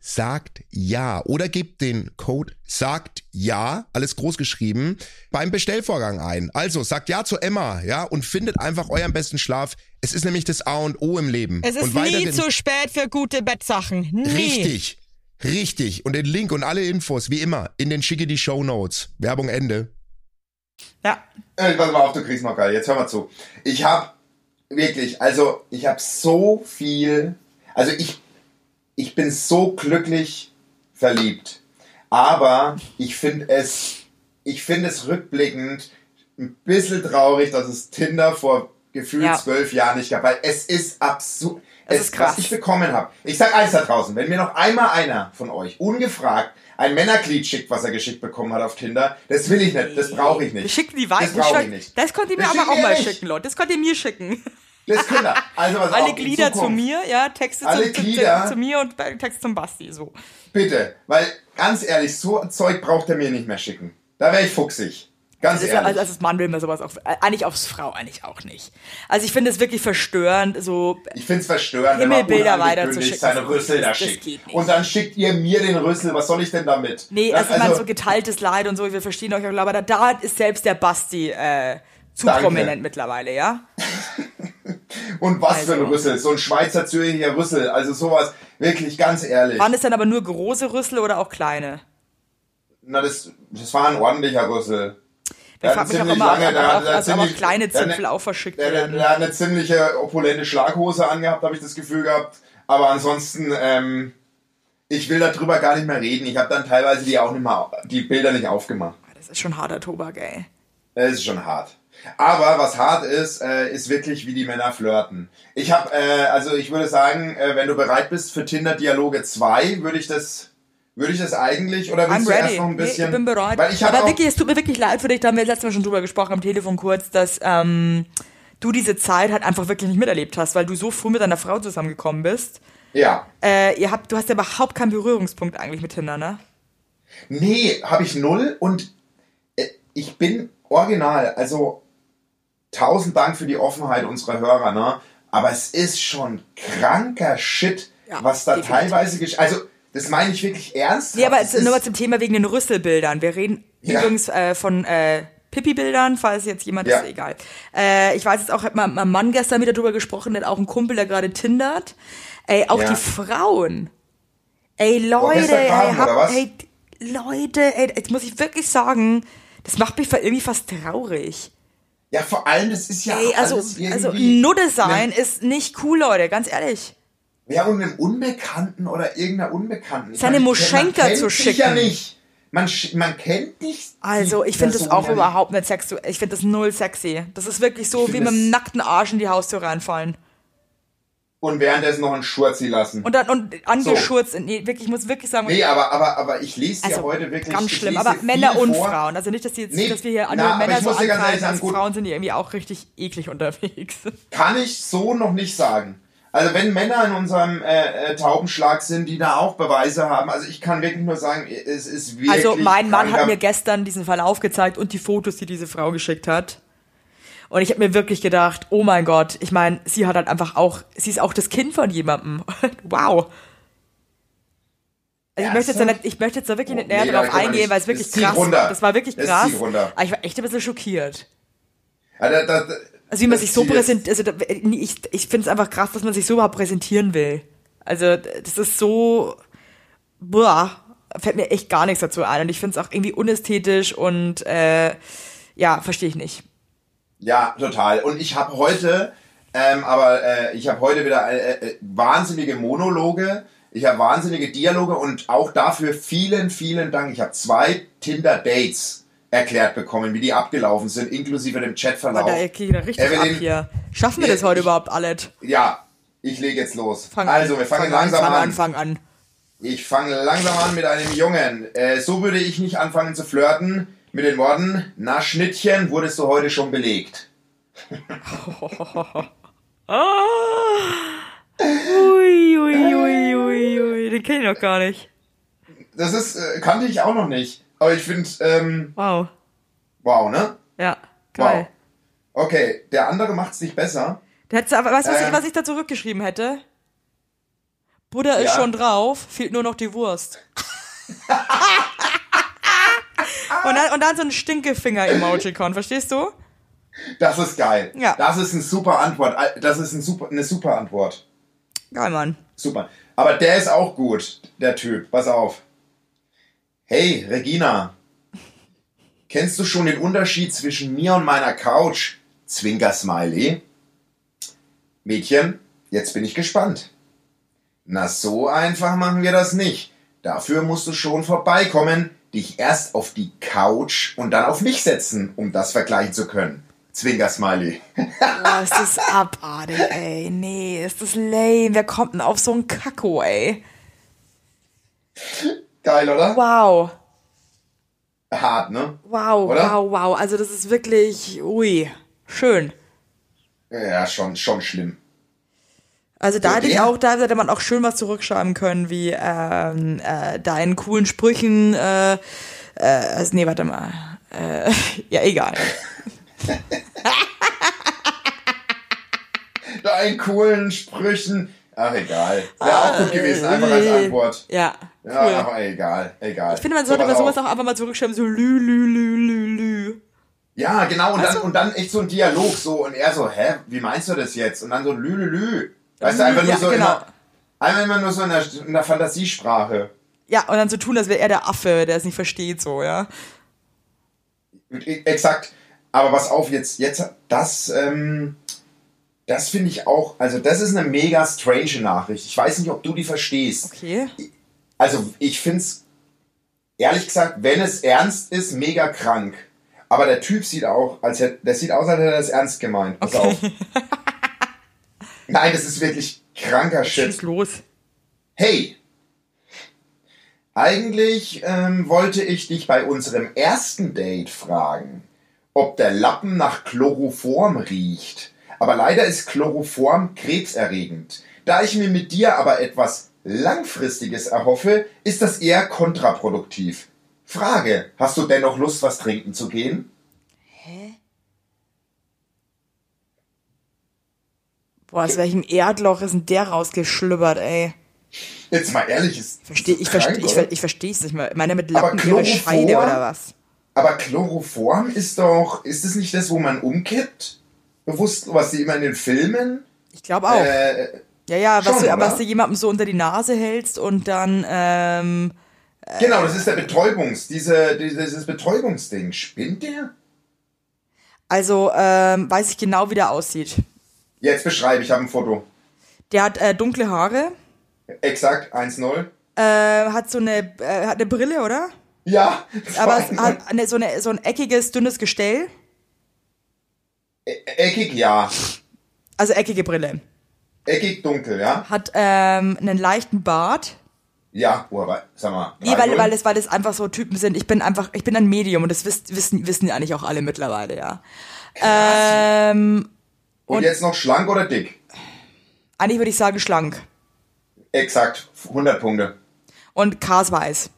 sagt ja oder gebt den Code sagt ja, alles groß geschrieben, beim Bestellvorgang ein. Also sagt ja zu Emma, ja, und findet einfach euren besten Schlaf. Es ist nämlich das A und O im Leben. Es ist und nie zu spät für gute Bettsachen. Nie. Richtig. Richtig. Und den Link und alle Infos, wie immer, in den schicke die Show Notes. Werbung Ende. Ja. Äh, pass mal auf, du Griesnockerl. Jetzt hör mal zu. Ich hab wirklich, also ich hab so viel, also ich, ich bin so glücklich verliebt. Aber ich finde es, ich finde es rückblickend ein bisschen traurig, dass es Tinder vor gefühlt Ja. zwölf Jahren nicht gab, weil es ist absurd. Es ist krass. Was ich bekommen habe. Ich sag eins da draußen, wenn mir noch einmal einer von euch ungefragt ein Männerglied schickt, was er geschickt bekommen hat auf Tinder, das will ich nicht, das brauche ich nicht. Schicken die Das Weißen. brauche ich nicht. Das könnt ihr mir Das aber auch wir mal nicht. schicken, Leute. Das könnt ihr mir schicken. Das könnt ihr. Also was Alle auf, Glieder zu mir, ja, Texte Alle zum, Glieder. zu mir und Text zum Basti, so. Bitte, weil ganz ehrlich, so Zeug braucht er mir nicht mehr schicken. Da wäre ich fuchsig. Ganz ja- ehrlich. also als Mann will man sowas auch, äh, eigentlich aufs Frau eigentlich auch nicht. Also ich finde es wirklich verstörend, so, ich finde es verstörend, wenn man Himmelbilder unangekündigt weiterzuschicken. seine Rüssel da schickt. geht nicht. Und dann schickt ihr mir den Rüssel. Was soll ich denn damit? nee, Das- also, ich meine, so geteiltes Leid und so, wir verstehen euch auch, aber da, da ist selbst der Basti, äh, zu Danke. prominent mittlerweile, ja? Und was für ein Also. Rüssel? So ein Schweizer Zürcher Rüssel. Also sowas, wirklich ganz ehrlich. Waren es dann aber nur große Rüssel oder auch kleine? Na, das, das war ein ordentlicher Rüssel. Ich Der frage hat mich auch immer, lange- der also, auch kleine Zipfel auch verschickt Der, der, werden. der hat eine ziemliche opulente Schlaghose angehabt, habe ich das Gefühl gehabt. Aber ansonsten, ähm, ich will darüber gar nicht mehr reden. Ich habe dann teilweise die auch nicht mal, die Bilder nicht aufgemacht. Das ist schon harter Tobak, ey. Es ist schon hart. Aber was hart ist, äh, ist wirklich, wie die Männer flirten. Ich habe, äh, also ich würde sagen, äh, wenn du bereit bist für Tinder Dialoge 2, würde ich das, Würde ich das eigentlich oder willst I'm du erst ready. noch ein Nee, bisschen? ich bin bereit. Weil ich Aber Vicky, es tut mir wirklich leid für dich, da haben wir letztes Mal schon drüber gesprochen am Telefon kurz, dass ähm, du diese Zeit halt einfach wirklich nicht miterlebt hast, weil du so früh mit deiner Frau zusammengekommen bist. ja, Äh, ihr habt, du hast ja überhaupt keinen Berührungspunkt eigentlich mit Tinder, ne? nee, habe ich null und äh, ich bin original. Also tausend Dank für die Offenheit unserer Hörer, ne? Aber es ist schon kranker Shit, Ja, was da definitiv. teilweise gesch Also das meine ich wirklich ernst. Nee, aber jetzt nur mal zum Thema wegen den Rüsselbildern. Wir reden Ja. übrigens äh, von äh, Pipi-Bildern, falls jetzt jemand Ja. ist, egal. Äh, ich weiß jetzt auch, hat mein mein Mann gestern wieder drüber gesprochen, hat auch einen Kumpel, der gerade tindert. Ey, auch Ja. die Frauen. Ey, Leute, gestern ey, Abend, hab, ey, Leute, ey, jetzt muss ich wirklich sagen, das macht mich irgendwie fast traurig. Ja, vor allem, das ist ja Ey, also, alles also Nudde sein einem- ist nicht cool, Leute, ganz ehrlich. Ja, und einem Unbekannten oder irgendeiner Unbekannten. Seine meine, Moschenka zu sich Ja schicken. nicht. Man, man kennt nicht. Also, ich finde das auch ja überhaupt nicht sexuell. Ich finde das null sexy. Das ist wirklich so wie mit dem das- nackten Arsch in die Haustür reinfallen. Und währenddessen noch einen Schurzi lassen. Und dann und angeschurzt. Nee, wirklich, ich muss wirklich sagen, nee, aber, aber, aber ich lese ja also heute wirklich. ganz schlimm. Aber Männer und vor. Frauen. Also nicht, dass, die jetzt, Nee, dass wir hier andere Männer so ankreiden, sagen, gut. Frauen sind die irgendwie auch richtig eklig unterwegs. Kann ich so noch nicht sagen. Also wenn Männer in unserem äh, äh, Taubenschlag sind, die da auch Beweise haben, also ich kann wirklich nur sagen, es ist wirklich. Also mein Mann hat mir gestern diesen Verlauf gezeigt und die Fotos, die diese Frau geschickt hat. Und ich habe mir wirklich gedacht, oh mein Gott, ich meine, sie hat halt einfach auch, sie ist auch das Kind von jemandem. wow. Also ich, möchte jetzt nicht, ich möchte jetzt da wirklich Oh, nicht näher nee, drauf eingehen, nicht. weil es wirklich krass runter. Das war wirklich Das krass. Aber ich war echt ein bisschen schockiert. Ja, da, da, da- Also wie man sich so präsentiert, also ich, ich finde es einfach krass, dass man sich so überhaupt präsentieren will. Also das ist so, boah, fällt mir echt gar nichts dazu ein. Und ich finde es auch irgendwie unästhetisch und äh, ja, verstehe ich nicht. Ja, total. Und ich habe heute, ähm, aber äh, ich habe heute wieder äh, äh, wahnsinnige Monologe. Ich habe wahnsinnige Dialoge und auch dafür vielen, vielen Dank. Ich habe zwei Tinder-Dates erklärt bekommen, wie die abgelaufen sind, inklusive dem Chatverlauf. da ich da richtig Evelyn, ab hier. Schaffen wir das heute ich- überhaupt alles? Ja, ich lege jetzt los. Fang also, wir fangen fang langsam an, an, fang an. Ich fange langsam an mit einem Jungen. Äh, so würde ich nicht anfangen zu flirten. Mit den Worten, na Schnittchen, wurdest du heute schon belegt. Ui, ui, ui, ui, ui. Den kenne ich noch gar nicht. Das ist, äh, kannte ich auch noch nicht. Aber ich finde, ähm, Wow. wow, ne? Ja, geil. Wow. Okay, der andere macht es nicht besser. Der hätte, aber weißt du, was, ich- Ähm. was ich da zurückgeschrieben hätte? Buddha ist Ja. schon drauf, fehlt nur noch die Wurst. und, dann, und dann so ein Stinkefinger-Emojicon, verstehst du? Das ist geil. Ja. Das ist eine super Antwort. Das ist ein super, eine super Antwort. Geil, Mann. Super. Aber der ist auch gut, der Typ. Pass auf. Hey, Regina. Kennst du schon den Unterschied zwischen mir und meiner Couch? Zwinker Smiley. Mädchen, jetzt bin ich gespannt. Na, so einfach machen wir das nicht. Dafür musst du schon vorbeikommen, dich erst auf die Couch und dann auf mich setzen, um das vergleichen zu können. Zwinker Smiley. Boah, ist das abartig, ey. Nee, ist das lame. Wer kommt denn auf so ein Kacko, ey? Geil, oder? Wow. Hart, ne? Wow, Oder? wow, wow. Also das ist wirklich, ui, schön. Ja, schon, schon schlimm. Also da So, hätte ich auch, da hätte man auch schön was zurückschreiben können, wie ähm, äh, deinen coolen Sprüchen, äh, äh, also, nee, warte mal. Äh, ja, egal. Deinen coolen Sprüchen. Ach, egal. Wäre auch gut gewesen, einfach als Antwort. Ja, cool. Ja, aber egal, egal. ich finde, man sollte pass bei sowas auf. auch einfach mal zurückschreiben, so lü, lü, lü, lü, lü. Ja, genau, und dann, Weißt du? und dann echt so ein Dialog so und er so, hä, wie meinst du das jetzt? Und dann so lü, lü, lü. Weißt du, einfach nur Ja, so genau. immer, einfach immer nur so in der, in der Fantasiesprache. Ja, und dann so tun, als wäre er der Affe, der es nicht versteht, so, ja. E- Exakt. Aber was auf jetzt, jetzt, das, ähm, das finde ich auch, also das ist eine mega strange Nachricht. Ich weiß nicht, ob du die verstehst. Okay. Also ich finde es, ehrlich gesagt, wenn es ernst ist, mega krank. Aber der Typ sieht auch, als hätte, der sieht aus, als hätte er das ernst gemeint. Pass auf. Nein, das ist wirklich kranker Schieß Shit. los. Hey! Eigentlich ähm, wollte ich dich bei unserem ersten Date fragen, ob der Lappen nach Chloroform riecht. Aber leider ist Chloroform krebserregend. Da ich mir mit dir aber etwas Langfristiges erhoffe, ist das eher kontraproduktiv. Frage, hast du dennoch Lust, was trinken zu gehen? Boah, aus welchem Erdloch ist denn der rausgeschlüppert, ey? Jetzt mal ehrlich, ist Versteh, ich krank, verstehe ich, ich verstehe es nicht mehr. Meine mit Lappen? Scheide oder was? Aber Chloroform ist doch, ist es nicht das, wo man umkippt? Bewusst, was die immer in den Filmen? Ich glaube auch. Äh, ja, ja, was, schon, du, oder? was du jemandem so unter die Nase hältst und dann, ähm, genau, das ist der Betäubungs, diese, dieses Betäubungsding. Spinnt der? also, ähm, weiß ich genau, wie der aussieht. Jetzt beschreibe, ich habe ein Foto. Der hat äh, dunkle Haare, Exakt, 1-0. äh, hat so eine, äh, hat eine Brille, oder? Ja, Aber es 2-0. hat eine, so, eine, so ein eckiges, dünnes Gestell. E- Eckig, ja. Also eckige Brille. Eckig dunkel, ja? Hat ähm, einen leichten Bart. Ja, oh, aber, sag mal. Nee, weil, 3-0. weil, es, weil es einfach so Typen sind. Ich bin einfach, ich bin ein Medium und das wisst, wissen, wissen ja eigentlich auch alle mittlerweile, ja. Ähm, Und jetzt noch schlank oder dick? eigentlich würde ich sagen schlank. Exakt, 100 Punkte. Und Karsweiß.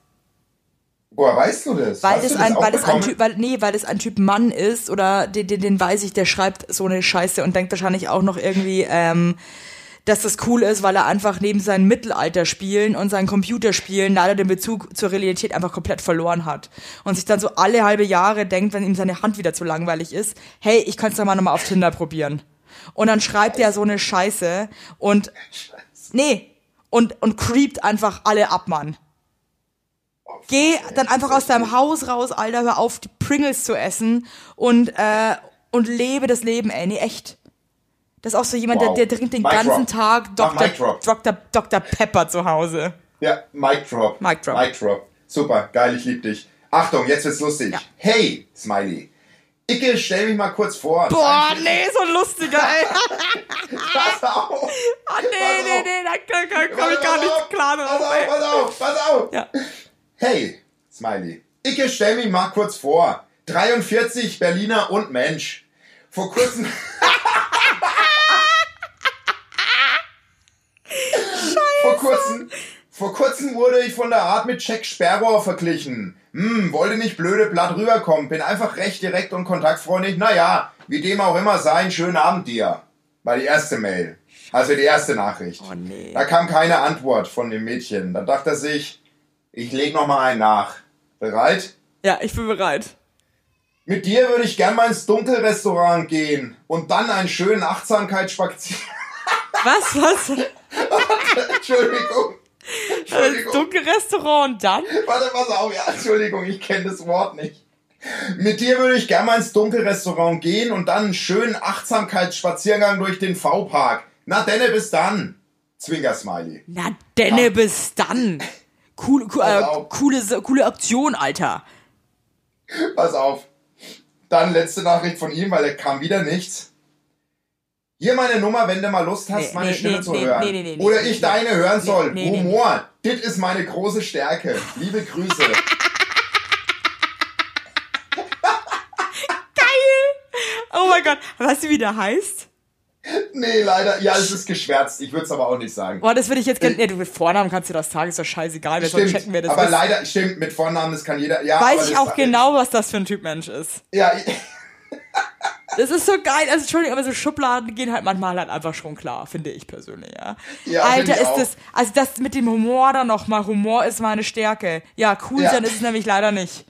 Woher weißt du das? Weil du ein, weil das ein? Typ, weil, nee, weil das ein Typ Mann ist oder den, den, den weiß ich, der schreibt so eine Scheiße und denkt wahrscheinlich auch noch irgendwie, ähm, dass das cool ist, weil er einfach neben seinen Mittelalterspielen und seinen Computerspielen leider den Bezug zur Realität einfach komplett verloren hat. Und sich dann so alle halbe Jahre denkt, wenn ihm seine Hand wieder zu langweilig ist, hey, ich könnte es doch mal nochmal auf Tinder probieren. Und dann schreibt er so eine Scheiße und, nee, und, und creept einfach alle ab, Mann. Geh dann einfach aus deinem Haus raus, Alter, hör auf, die Pringles zu essen und, äh, und lebe das Leben, ey, nee, echt. Das ist auch so jemand, Wow. der, der trinkt den Mic ganzen drop. Tag Dr. Drop. Dr. Dr. Pepper zu Hause. Ja, Mic Drop. Mic drop. Mic Drop. Super, geil, ich lieb dich. Achtung, jetzt wird's lustig. Ja. Hey, Smiley. Icke, stell mich mal kurz vor. Boah, nee, so ein lustiger, ey. Pass auf. Ah, nee, nee, nee, da komm, komm ich gar nicht klar Pass drauf, auf, ey. pass auf, pass auf. Ja. Hey, Smiley. Icke, stell mich mal kurz vor. 43, Berliner und Mensch. Vor kurzem... vor kurzem... Vor kurzem wurde ich von der Art mit Jack Sparrow verglichen. Hm, wollte nicht blöde Blatt rüberkommen. Bin einfach recht direkt und kontaktfreundlich. Naja, wie dem auch immer sein, schönen Abend dir. War die erste Mail. Also die erste Nachricht. Oh, nee. Da kam keine Antwort von dem Mädchen. Dann dachte er sich, ich leg noch mal einen nach. Bereit? Ja, ich bin bereit. Mit dir würde ich gern mal ins Dunkelrestaurant gehen und dann einen schönen Achtsamkeitsspaziergang. Was, was? Entschuldigung. Das. Dunkelrestaurant und dann? Warte, pass auf. Ja, Entschuldigung, ich kenne das Wort nicht. Mit dir würde ich gern mal ins Dunkelrestaurant gehen und dann einen schönen Achtsamkeitsspaziergang durch den V-Park. Na denne, bis dann. Zwinker-Smiley. Na, denne, bis dann. Cool, cool, äh, coole, coole Aktion, Alter. Pass auf. Dann letzte Nachricht von ihm, weil er kam wieder nichts. Hier meine Nummer, wenn du mal Lust hast, Nee, meine nee, Stimme nee, zu hören. nee, nee, nee, Oder ich deine hören soll. Humor. Das ist meine große Stärke. Liebe Grüße. Oh mein Gott. Weißt du, wie der heißt? nee, leider. Ja, es ist geschwärzt. Ich würde es aber auch nicht sagen. Boah, das würde ich jetzt gerne. Nee, du mit Vornamen kannst du das sagen, ist doch scheißegal. Wir Stimmt. checken, wer das aber ist. leider, stimmt, mit Vornamen, das kann jeder. Ja, Weiß ich auch genau, was das für ein Typ Mensch ist. Ja, Das ist so geil. Also, Entschuldigung, aber so Schubladen gehen halt manchmal halt einfach schon klar, finde ich persönlich, ja. Ja, Alter, ich ist auch. das, also das mit dem Humor dann nochmal, Humor ist meine Stärke. Ja, cool Ja. sein ist es nämlich leider nicht.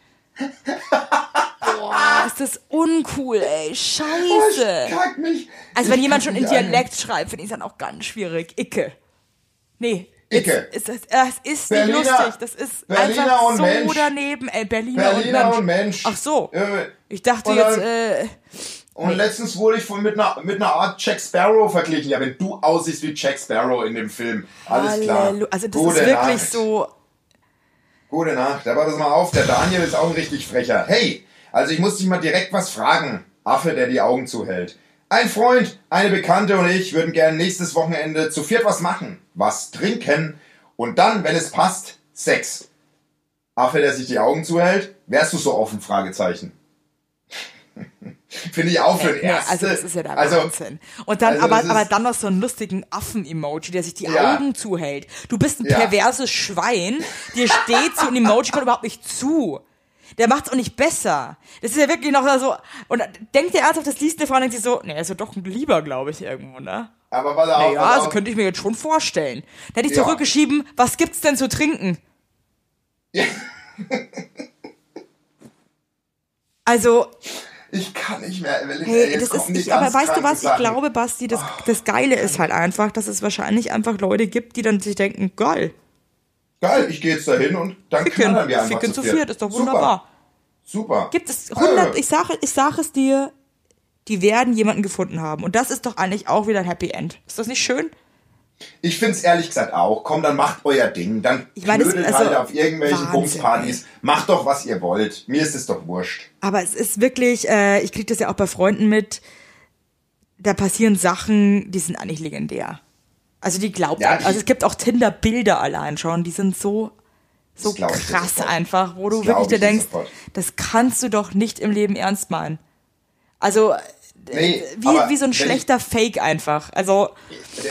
Boah, ist das uncool, ey. Scheiße. ich kack mich. Also Ich wenn jemand kack schon in. Dialekt schreibt, finde ich es dann auch ganz schwierig. Icke. Nee. Icke. Ist, das, das ist Berliner- nicht lustig. Das ist Berliner einfach und so Mensch. daneben. Ey, Berliner, Berliner und, und Mensch. Mensch. Ach so. Äh, Ich dachte Und jetzt, dann- äh, Und letztens wurde ich von, mit, einer, mit einer Art Jack Sparrow verglichen. Ja, wenn du aussiehst wie Jack Sparrow in dem Film. Alles klar. Halleluja. Also das Gute ist wirklich Nacht. so. Gute Nacht. Aber das mal auf. Der Daniel ist auch ein richtig frecher. Hey, also ich muss dich mal direkt was fragen. Affe, der die Augen zuhält. Ein Freund, eine Bekannte und ich würden gerne nächstes Wochenende zu viert was machen. Was trinken. Und dann, wenn es passt, Sex. Affe, der sich die Augen zuhält. Wärst du so offen? Fragezeichen. Finde ich auch für den Nee, ersten. also das ist ja der also, Wahnsinn. Und dann, also aber, aber dann noch so einen lustigen Affen-Emoji, der sich die Ja. Augen zuhält. Du bist ein Ja. perverses Schwein, dir steht so ein Emoji kommt überhaupt nicht zu. Der macht's auch nicht besser. Das ist ja wirklich noch so, und dann denkt der ernsthaft, das liest eine Frau und denkt sich so, nee, ist ja doch ein Lieber, glaube ich, irgendwo, ne? Aber pass auf, Ja, pass also auf. könnte ich mir jetzt schon vorstellen. Da hätte ich Ja. zurückgeschrieben, was gibt's denn zu trinken? Also, Ich kann nicht mehr, Evelyn. Hey, ey, das ist, ich, aber weißt du was? Ich glaube, Basti, das, das Geile ist halt einfach, dass es wahrscheinlich einfach Leute gibt, die dann sich denken, geil, Geil, ich gehe jetzt dahin und dann ficken, knattern wir einfach ficken zu viert, ist doch Super, wunderbar. Super. Gibt es 100, Äh, ich sage, ich sage es dir, die werden jemanden gefunden haben. Und das ist doch eigentlich auch wieder ein Happy End. Ist das nicht schön? Ich find's ehrlich gesagt auch. Komm, dann macht euer Ding. Dann Ich meine, knödelt also, halt auf irgendwelchen Bumspartys. Macht doch, was ihr wollt. Mir ist es doch wurscht. Aber es ist wirklich, äh, ich kriege das ja auch bei Freunden mit, da passieren Sachen, die sind eigentlich legendär. Also die glaubt, Ja, also es gibt auch Tinder-Bilder allein schon, die sind so, so krass einfach, wo du wirklich dir ich dir denkst, sofort. das kannst du doch nicht im Leben ernst meinen. Also, Nee, wie, aber wie so ein wenn ich- schlechter Fake einfach. Also,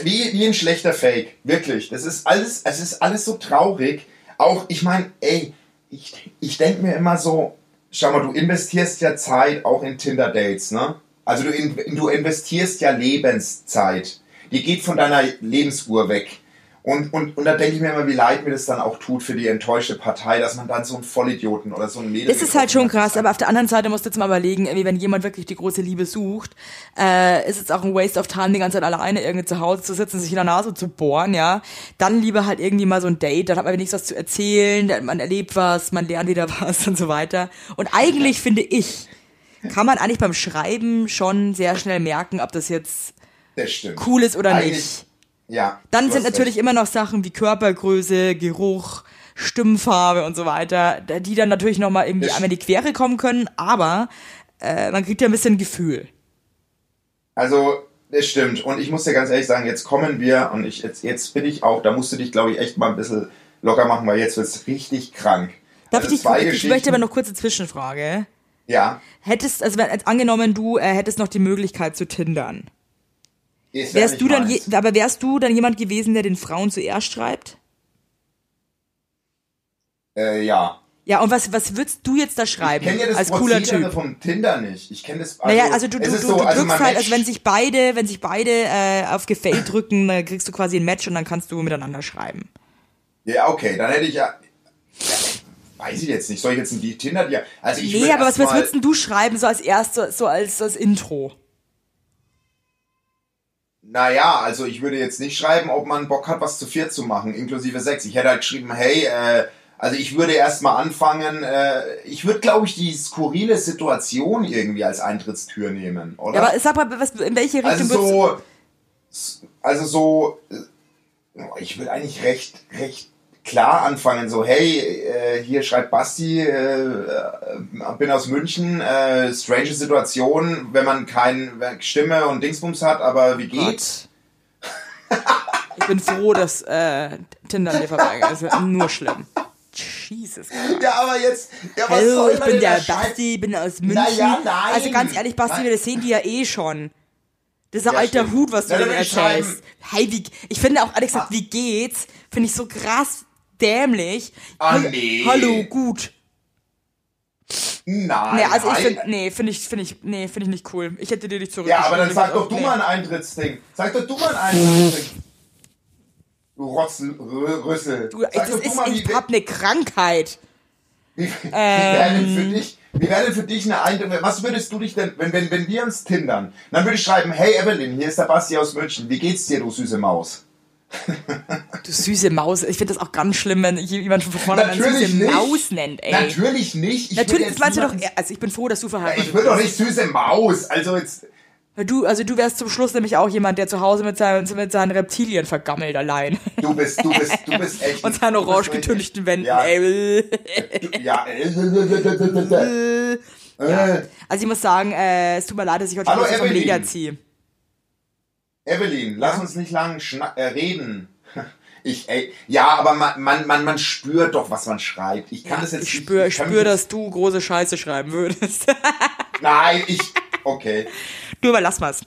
Wie, wie ein schlechter Fake. Wirklich. Das ist alles, es ist alles so traurig. Auch, ich meine, ey, ich, ich denke mir immer so, schau mal, du investierst ja Zeit auch in Tinder-Dates, ne? Also du, in, du investierst ja Lebenszeit. Die geht von deiner Lebensuhr weg. Und, und, und da denke ich mir immer, wie leid mir das dann auch tut für die enttäuschte Partei, dass man dann so einen Vollidioten oder so einen Mädel das ist halt schon krass, aber auf der anderen Seite musst du jetzt mal überlegen, irgendwie, wenn jemand wirklich die große Liebe sucht, äh, ist es auch ein Waste of time, die ganze Zeit alleine irgendwie zu Hause zu sitzen, sich in der Nase zu bohren, ja. Dann lieber halt irgendwie mal so ein Date, dann hat man wenigstens was zu erzählen, man erlebt was, man lernt wieder was und so weiter. Und eigentlich finde ich, kann man eigentlich beim Schreiben schon sehr schnell merken, ob das jetzt Das cool ist oder Eigentlich- nicht. Ja. Dann sind natürlich recht. immer noch Sachen wie Körpergröße, Geruch, Stimmfarbe und so weiter, die dann natürlich nochmal irgendwie Das- einmal in die Quere kommen können, aber äh, man kriegt ja ein bisschen Gefühl. Also, das stimmt. Und ich muss dir ganz ehrlich sagen, jetzt kommen wir und ich, jetzt, jetzt bin ich auch, da musst du dich, glaube ich, echt mal ein bisschen locker machen, weil jetzt wird's richtig krank. Darf Also ich, dich, ich möchte aber noch kurze Zwischenfrage. Ja. Hättest, also angenommen, du äh, hättest noch die Möglichkeit zu tindern. Ist ja Wärst du dann, je, aber wärst du dann jemand gewesen, der den Frauen zuerst schreibt? Äh, ja. Ja, und was, was würdest du jetzt da Ich schreiben? kenne ja das als cooler Typ. vom Tinder nicht. Ich kenne das. naja, also du, du, du, so, du also drückst halt, also wenn sich beide, wenn sich beide äh, auf Gefällt drücken, dann kriegst du quasi ein Match und dann kannst du miteinander schreiben. Ja, okay, dann hätte ich ja. ja weiß ich jetzt nicht. Soll ich jetzt ein die Tinder dir. Also ich Nee, aber was, was würdest du schreiben, so als erst, so, so als, als Intro? Naja, also ich würde jetzt nicht schreiben, ob man Bock hat, was zu viert zu machen, inklusive Sex. Ich hätte halt geschrieben, hey, äh, also ich würde erstmal anfangen, äh, ich würde, glaube ich, die skurrile Situation irgendwie als Eintrittstür nehmen, oder? Ja, aber sag mal, was, in welche Richtung also so, also so, äh, ich würde eigentlich recht, recht klar anfangen, so, hey, äh, hier schreibt Basti, äh, bin aus München, äh, strange Situation, wenn man keine Stimme und Dingsbums hat, aber wie geht's? Ich bin froh, dass äh, Tinder dir vorbeigeht. Das wird nur schlimm. Jesus. Christ. Ja, aber jetzt, ja, was Hallo, soll ich bin der da? Basti, bin aus München. Na ja, nein. Also ganz ehrlich, Basti, Nein. wir das sehen die ja eh schon. Das ist ein Ja, alter stimmt. Hut, was du würde ich erzählst. Hey, wie, ich finde auch, ehrlich gesagt, wie geht's? Finde ich so krass dämlich. Ah, Hallo- nee. Hallo, gut. Nein. Nee, also ich finde, nee, finde ich, finde ich, nee, finde ich nicht cool. Ich hätte dir nicht zurück. Ja, aber dann sag doch du mal ein Eintrittsding. Sag doch du mal ein Eintrittsding. Du Rotzel, Rö- Rüssel. Du, Sag doch du ist, mal, wie, ich hab eine Krankheit. wie, wie wäre denn Ähm. für dich, wie wäre denn für dich eine was würdest du dich denn, wenn, wenn, wenn wir uns tindern, dann würde ich schreiben, hey Evelyn, hier ist der Basti aus München, wie geht's dir, du süße Maus? Du süße Maus. Ich finde das auch ganz schlimm, wenn jemand von vorne eine süße nicht. Maus nennt, ey. Natürlich nicht. Ich Natürlich, das meinst du doch, also ich bin froh, dass du verheiratet Ich will doch bist. nicht süße Maus, also jetzt, Du, also du wärst zum Schluss nämlich auch jemand, der zu Hause mit seinen, mit seinen Reptilien vergammelt allein. du bist, du bist, du bist echt. Und seinen bist orange getünchten Wänden, Ja. ey. Ja, äh. Also ich muss sagen, äh, es tut mir leid, dass ich heute Hallo, schon vom. Leder ziehe. Evelyn, lass uns nicht lang äh, reden. Ich, ey, ja, aber man, man, man, man spürt doch, was man schreibt. Ich kann das jetzt Ich nicht- spüre, ich kann spür, dass du große Scheiße schreiben würdest. Nein, ich. Okay. du überlass mal's.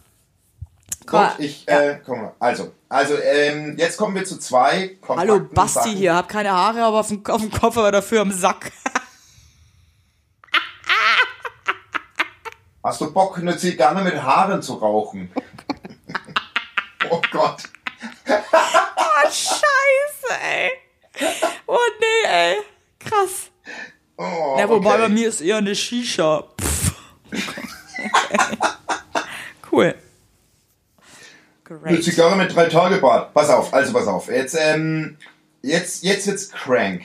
Gut, ich, äh, komm mal. Also, also, ähm, jetzt kommen wir zu zwei Hallo Basti Sachen. hier, hab keine Haare, aber auf dem, auf dem Kopf, aber dafür am Sack. Hast du Bock, eine Zigarre mit Haaren zu rauchen? Oh Gott. Scheiße, ey. Oh nee, ey. Krass. Oh, Ja, wobei okay. bei mir ist eher eine Shisha. Pff. Okay. cool. Eine Great. Zigarre mit drei Tage Bart. Pass auf, also pass auf. Jetzt, ähm, jetzt, jetzt wird's crank.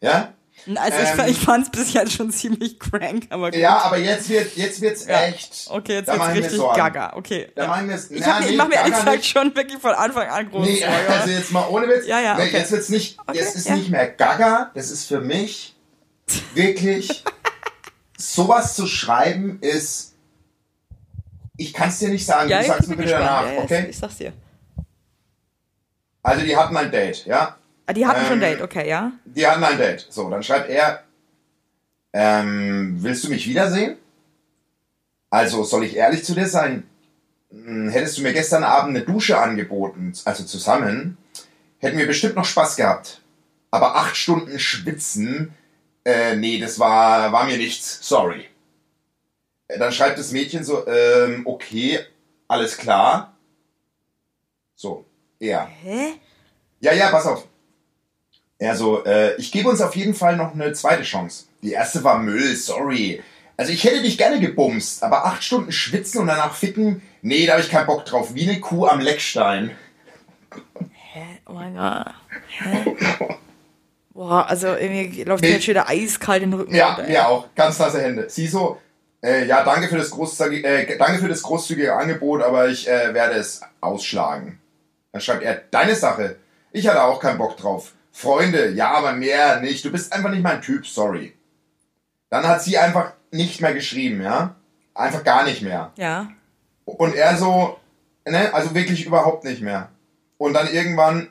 Ja? Also ich, Ähm, ich fand's bis jetzt schon ziemlich crank, aber gut. Ja, aber jetzt wird, jetzt wird's Ja. echt. Okay, jetzt wird's richtig gaga. Okay. Da ja. machen wir es. Ich, hab, mir- ich mach mir ehrlich gesagt schon wirklich von Anfang an große Nee, Sorge. also jetzt mal ohne Witz. Ja, ja, Nee, okay. jetzt wird's nicht, Okay, jetzt ist ja. nicht mehr Gaga. Das ist für mich wirklich, sowas zu schreiben ist, ich kann's dir nicht sagen. ja, du sagst mir bitte gespannt. danach, okay? Ich sag's dir. Also die hatten ein Date, ja? Ah, die hatten schon Ähm, Date, okay, ja? Die hatten ein Date. So, dann schreibt er, ähm, willst du mich wiedersehen? Also, soll ich ehrlich zu dir sein? Hm, Hättest du mir gestern Abend eine Dusche angeboten, also zusammen, hätten wir bestimmt noch Spaß gehabt. Aber acht Stunden schwitzen, äh, nee, das war, war mir nichts. Sorry. Äh, Dann schreibt das Mädchen so, ähm, okay, alles klar. So, er. Hä? Ja, ja, pass auf. Also, äh, ich gebe uns auf jeden Fall noch eine zweite Chance. Die erste war Müll, sorry. Also ich hätte dich gerne gebumst, aber acht Stunden schwitzen und danach ficken, nee, da habe ich keinen Bock drauf. Wie eine Kuh am Leckstein. Oh mein Gott. Hä? Boah, also irgendwie läuft mir Nee. jetzt schon wieder eiskalt den Rücken. Ja, runter, mir auch. Ganz nasse Hände. Sie so, äh, ja, danke für das großzügige, äh, danke für das großzügige Angebot, aber ich äh, werde es ausschlagen. Dann schreibt er, deine Sache. Ich hatte auch keinen Bock drauf. Freunde, ja, aber mehr nicht. Du bist einfach nicht mein Typ, sorry. Dann hat sie einfach nicht mehr geschrieben, ja? Einfach gar nicht mehr. Ja. Und er so, ne, also wirklich überhaupt nicht mehr. Und dann irgendwann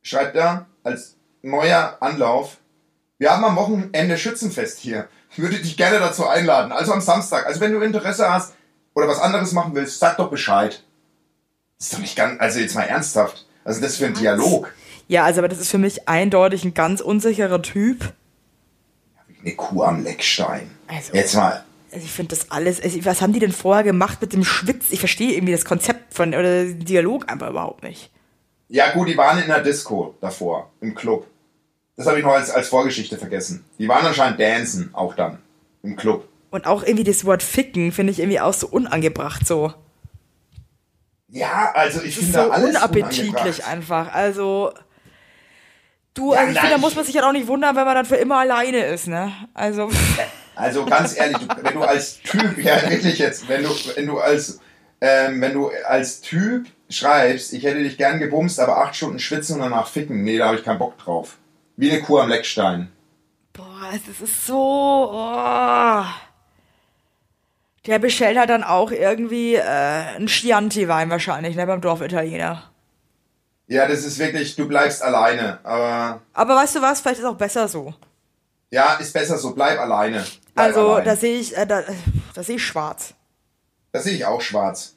schreibt er als neuer Anlauf, wir haben am Wochenende Schützenfest hier. Ich würde dich gerne dazu einladen. Also am Samstag. Also wenn du Interesse hast oder was anderes machen willst, sag doch Bescheid. Das ist doch nicht ganz, also jetzt mal ernsthaft. Also das für ein Dialog. Ja, also aber das ist für mich eindeutig ein ganz unsicherer Typ. Eine Kuh am Leckstein. Also- Jetzt mal. Also ich finde das alles, also was haben die denn vorher gemacht mit dem Schwitz? Ich verstehe irgendwie das Konzept von, oder den Dialog einfach überhaupt nicht. Ja gut, die waren in der Disco davor, im Club. Das habe ich noch als, als Vorgeschichte vergessen. Die waren anscheinend dancen, auch dann, im Club. Und auch irgendwie das Wort ficken finde ich irgendwie auch so unangebracht so. Ja, also ich finde so alles unappetitlich unangebracht. einfach. Also du, Ja, also ich finde, da muss man sich halt auch nicht wundern, wenn man dann für immer alleine ist, ne? Also Also ganz ehrlich, du, wenn du als Typ, ja wirklich jetzt, wenn du, wenn du als, ähm, wenn du als Typ schreibst, ich hätte dich gern gebumst, aber acht Stunden schwitzen und danach ficken, nee, da habe ich keinen Bock drauf. Wie eine Kuh am Leckstein. Boah, das ist so. Oh. Der bestellt halt dann auch irgendwie äh, einen Chianti-Wein wahrscheinlich, ne, beim Dorfitaliener. Ja, das ist wirklich, du bleibst alleine, aber Aber weißt du was, vielleicht ist auch besser so. ja, ist besser so, bleib alleine. Bleib Also, allein. da sehe ich, äh, da, da sehe ich schwarz. Das sehe ich auch schwarz.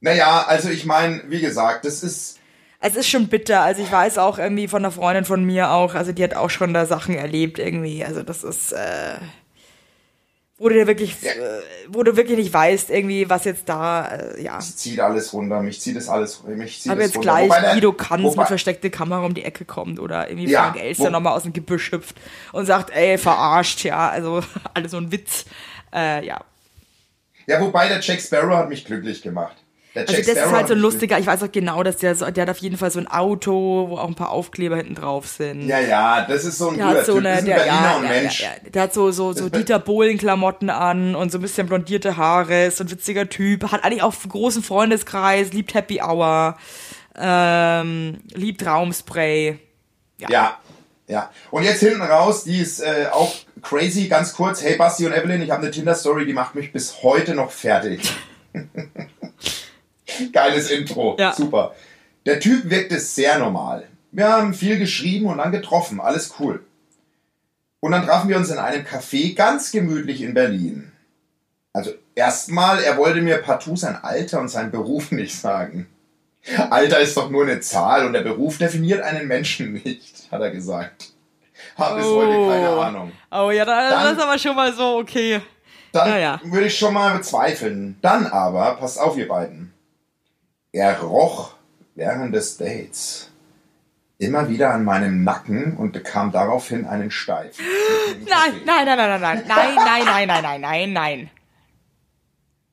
Naja, also ich meine, wie gesagt, das ist. Es ist schon bitter. Also ich weiß auch irgendwie von einer Freundin von mir auch, also die hat auch schon da Sachen erlebt irgendwie. Also das ist, äh, wo du dir wirklich, Ja. äh, wo du wirklich nicht weißt irgendwie, was jetzt da, äh, ja. Mich zieht alles runter, mich zieht das alles, mich zieht Aber das jetzt runter. gleich Wobei Guido Kanz wobei- mit versteckte Kamera um die Ecke kommt oder irgendwie Ja, Frank Elster nochmal aus dem Gebüsch hüpft und sagt, ey, verarscht, ja, also alles so ein Witz. Äh, ja. Ja, wobei der Jack Sparrow hat mich glücklich gemacht. Der Also Jack das ist Sparrow halt hat so ein lustiger, ich weiß auch genau, dass der so, der hat auf jeden Fall so ein Auto, wo auch ein paar Aufkleber hinten drauf sind. Ja, ja, das ist so ein Der guter hat so Typ. eine, ist der, ja, ja, Mensch. ja, ja, der hat so, so, so Dieter Bohlen-Klamotten an und so ein bisschen blondierte Haare, ist so ein witziger Typ, hat eigentlich auch einen großen Freundeskreis, liebt Happy Hour, ähm, liebt Raumspray. Ja, ja. Und jetzt hinten raus, die ist äh, auch crazy, ganz kurz. Hey Basti und Evelyn, ich habe eine Tinder-Story, die macht mich bis heute noch fertig. Geiles Intro, Ja. super. Der Typ wirkte sehr normal. Wir haben viel geschrieben und dann getroffen. Alles cool. Und dann trafen wir uns in einem Café ganz gemütlich in Berlin. Also erstmal, er wollte mir partout sein Alter und seinen Beruf nicht sagen. Alter ist doch nur eine Zahl und der Beruf definiert einen Menschen nicht, hat er gesagt. Hab bis heute keine Ahnung. Oh ja, da, Dann- das ist aber schon mal so, okay. Dann Ja, ja. würde ich schon mal bezweifeln. Dann aber, passt auf, ihr beiden. Er roch während des Dates immer wieder an meinem Nacken und bekam daraufhin einen Steif. Nein, nein, nein, nein, nein, nein, nein, nein, nein, nein, nein, nein, nein.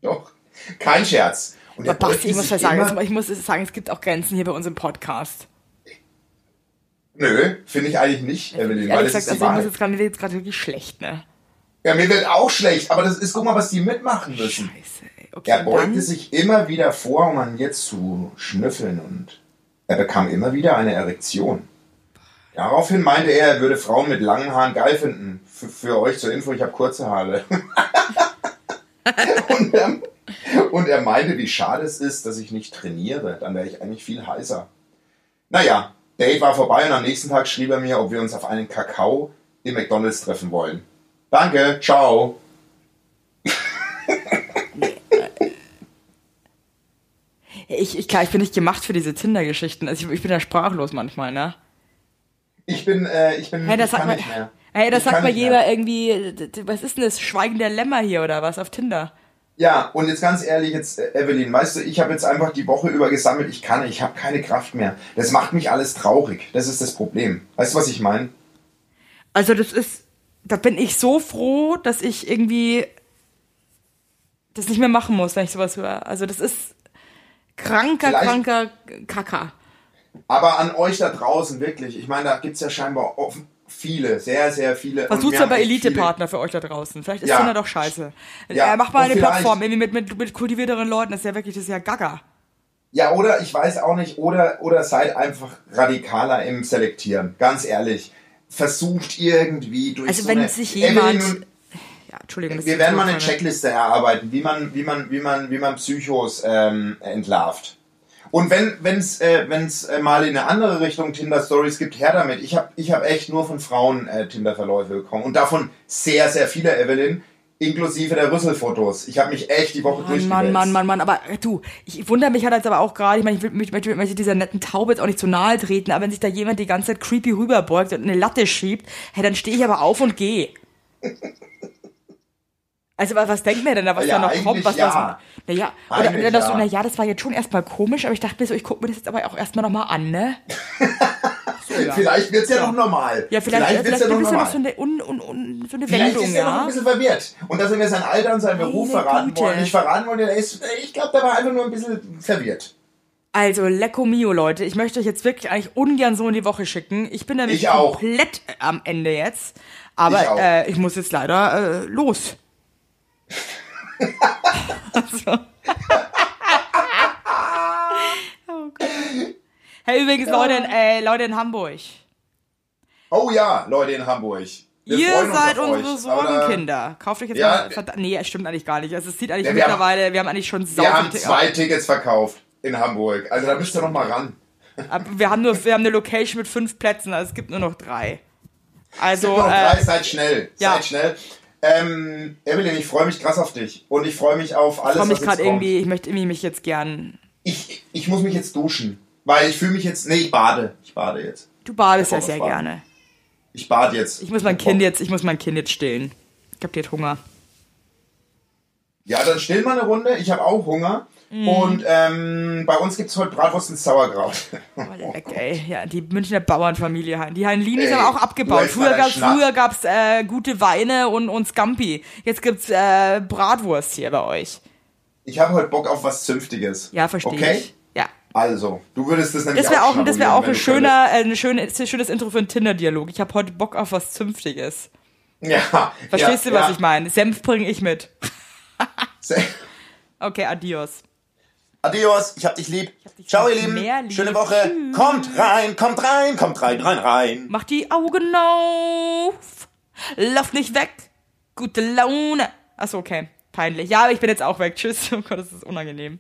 Doch, kein Scherz. Und er Aber Basti, ich muss was sagen, ich muss sagen, es gibt auch Grenzen hier bei uns im Podcast. Nö, finde ich eigentlich nicht, Evelyn, weil Ehrlich das gesagt, ist die also Wahrheit. mir wird jetzt gerade wirklich schlecht, ne? Ja, mir wird auch schlecht, aber das ist, guck mal, was die mitmachen müssen. Scheiße. Okay, Er beugte sich immer wieder vor, um an ihr zu schnüffeln und er bekam immer wieder eine Erektion. Daraufhin meinte er, er würde Frauen mit langen Haaren geil finden. Für, für euch zur Info, ich habe kurze Haare. und, er, und er meinte, wie schade es ist, dass ich nicht trainiere. Dann wäre ich eigentlich viel heißer. Naja, Date war vorbei und am nächsten Tag schrieb er mir, ob wir uns auf einen Kakao im McDonalds treffen wollen. Danke, ciao. Ich, ich, klar, ich bin nicht gemacht für diese Tinder-Geschichten. Also ich, ich bin ja sprachlos manchmal, ne? Ich bin, äh, ich bin, Hey, das ich sagt kann mal, nicht mehr. hey, das Ich sagt mal jeder mehr. irgendwie, was ist denn das? Schweigen der Lämmer hier oder was auf Tinder? Ja, und jetzt ganz ehrlich, jetzt äh, Evelyn, weißt du, ich habe jetzt einfach die Woche über gesammelt, ich kann, ich habe keine Kraft mehr. Das macht mich alles traurig. Das ist das Problem. Weißt du, was ich meine? Also das ist, da bin ich so froh, dass ich irgendwie das nicht mehr machen muss, wenn ich sowas höre. Also das ist kranker, Vielleicht- kranker Kacker. Aber an euch da draußen wirklich, ich meine, da gibt's ja scheinbar offen viele, sehr, sehr viele. und Versucht's wir aber Elite-Partner für euch da draußen. Vielleicht ist Ja. Tinder doch scheiße. Ja, äh, mach mal und eine Plattform, irgendwie mit, mit, mit kultivierteren Leuten. Das ist ja wirklich, das ist ja gaga. Ja, oder ich weiß auch nicht, oder, oder seid einfach radikaler im Selektieren. Ganz ehrlich. Versucht irgendwie durch Also so wenn eine, sich Evelyn jemand... Entschuldigung. Wir werden mal eine Checkliste erarbeiten, wie man, wie man, wie man, wie man Psychos ähm, entlarvt. Und wenn wenn's äh, wenn's äh, mal in eine andere Richtung Tinder Stories gibt, her damit. Ich habe ich hab echt nur von Frauen äh, Tinder Verläufe bekommen und davon sehr sehr viele Evelyn, inklusive der Rüsselfotos. Ich habe mich echt die Woche Mann, durchgewälzt. Mann, Mann, Mann, Mann, aber äh, du, ich wundere mich halt jetzt aber auch gerade, ich meine, ich will mich möchte möchte dieser netten Taube jetzt auch nicht zu nahe treten, aber wenn sich da jemand die ganze Zeit creepy rüberbeugt und eine Latte schiebt, hey, dann stehe ich aber auf und gehe. Also wa- was denkt mir denn da, was Ja, da noch kommt? Was, ja. was, naja, oder, oder das so, ja. naja, das war jetzt schon erstmal komisch, aber ich dachte mir so, ich gucke mir das jetzt aber auch erstmal nochmal an, ne? So, ja. Vielleicht wird's ja noch normal. Ja, vielleicht, vielleicht, wird's vielleicht ja noch es ja noch normal. so eine, un, un, un, so eine Vielleicht Wendung, ist er noch ein ja. bisschen verwirrt. Und dass er mir sein Alter und seinen Beruf verraten Güte. wollte, nicht verraten wollte, ist, ich glaube, der war einfach nur ein bisschen verwirrt. Also, Lecco Mio, Leute. Ich möchte euch jetzt wirklich eigentlich ungern so in die Woche schicken. Ich bin nämlich Ich auch. komplett äh, am Ende jetzt. Aber Ich äh, ich muss jetzt leider äh, los. Also. oh Gott. Hey, übrigens, Leute, in, äh, Leute in Hamburg. Oh ja, Leute in Hamburg. Wir Ihr seid unsere Sorgenkinder. Kauft euch jetzt Ja. mal. Verdammt, nee, stimmt eigentlich gar nicht. Also, es sieht eigentlich Ja, wir haben- mittlerweile, wir haben eigentlich schon Wir haben zwei Tickets verkauft in Hamburg. Also da müsst ihr noch mal ran. Aber wir haben nur, wir haben eine Location mit fünf Plätzen, also es gibt nur noch drei. Also, Nur noch äh, drei, seid schnell. ja. Seid schnell. Ähm, Evelyn, ich freue mich krass auf dich. Und ich freue mich auf alles, ich freue mich was jetzt gerade kommt. irgendwie, ich möchte irgendwie mich jetzt gern. Ich, ich muss mich jetzt duschen. Weil ich fühle mich jetzt. Nee, ich bade. Ich bade jetzt. Du badest ja sehr Baden. gerne. Ich bade jetzt. Ich muss mein Kind jetzt, ich muss mein Kind jetzt stillen. Ich hab jetzt Hunger. Ja, dann still mal eine Runde. Ich habe auch Hunger. Mhm. Und ähm, bei uns gibt es heute Bratwurst mit Sauerkraut. Alle weg, ey. Ja, die Münchner Bauernfamilie. hein. Die Heinlin ist Ey, aber auch abgebaut. Früher gab's, früher gab's äh, gute Weine und, und Scampi. Jetzt gibt's äh, Bratwurst hier bei euch. Ich habe heute Bock auf was Zünftiges. Ja, verstehe okay? ich. Ja. Also, du würdest das nämlich Das wäre auch, auch das wär auch ein schöner, äh, ein schöne, ein schönes Intro für einen Tinder-Dialog. Ich habe heute Bock auf was Zünftiges. Ja. Verstehst ja, du, was ja. ich meine? Senf bringe ich mit. Okay, adios. Adios, ich hab dich lieb. dich Ciao, ihr Lieben. lieb. Schöne Woche. Tschüss. Kommt rein, kommt rein, kommt rein, rein, rein. Mach die Augen auf. Lauf nicht weg. Gute Laune. Achso, okay. Peinlich. Ja, aber ich bin jetzt auch weg. Tschüss. Oh Gott, das ist unangenehm.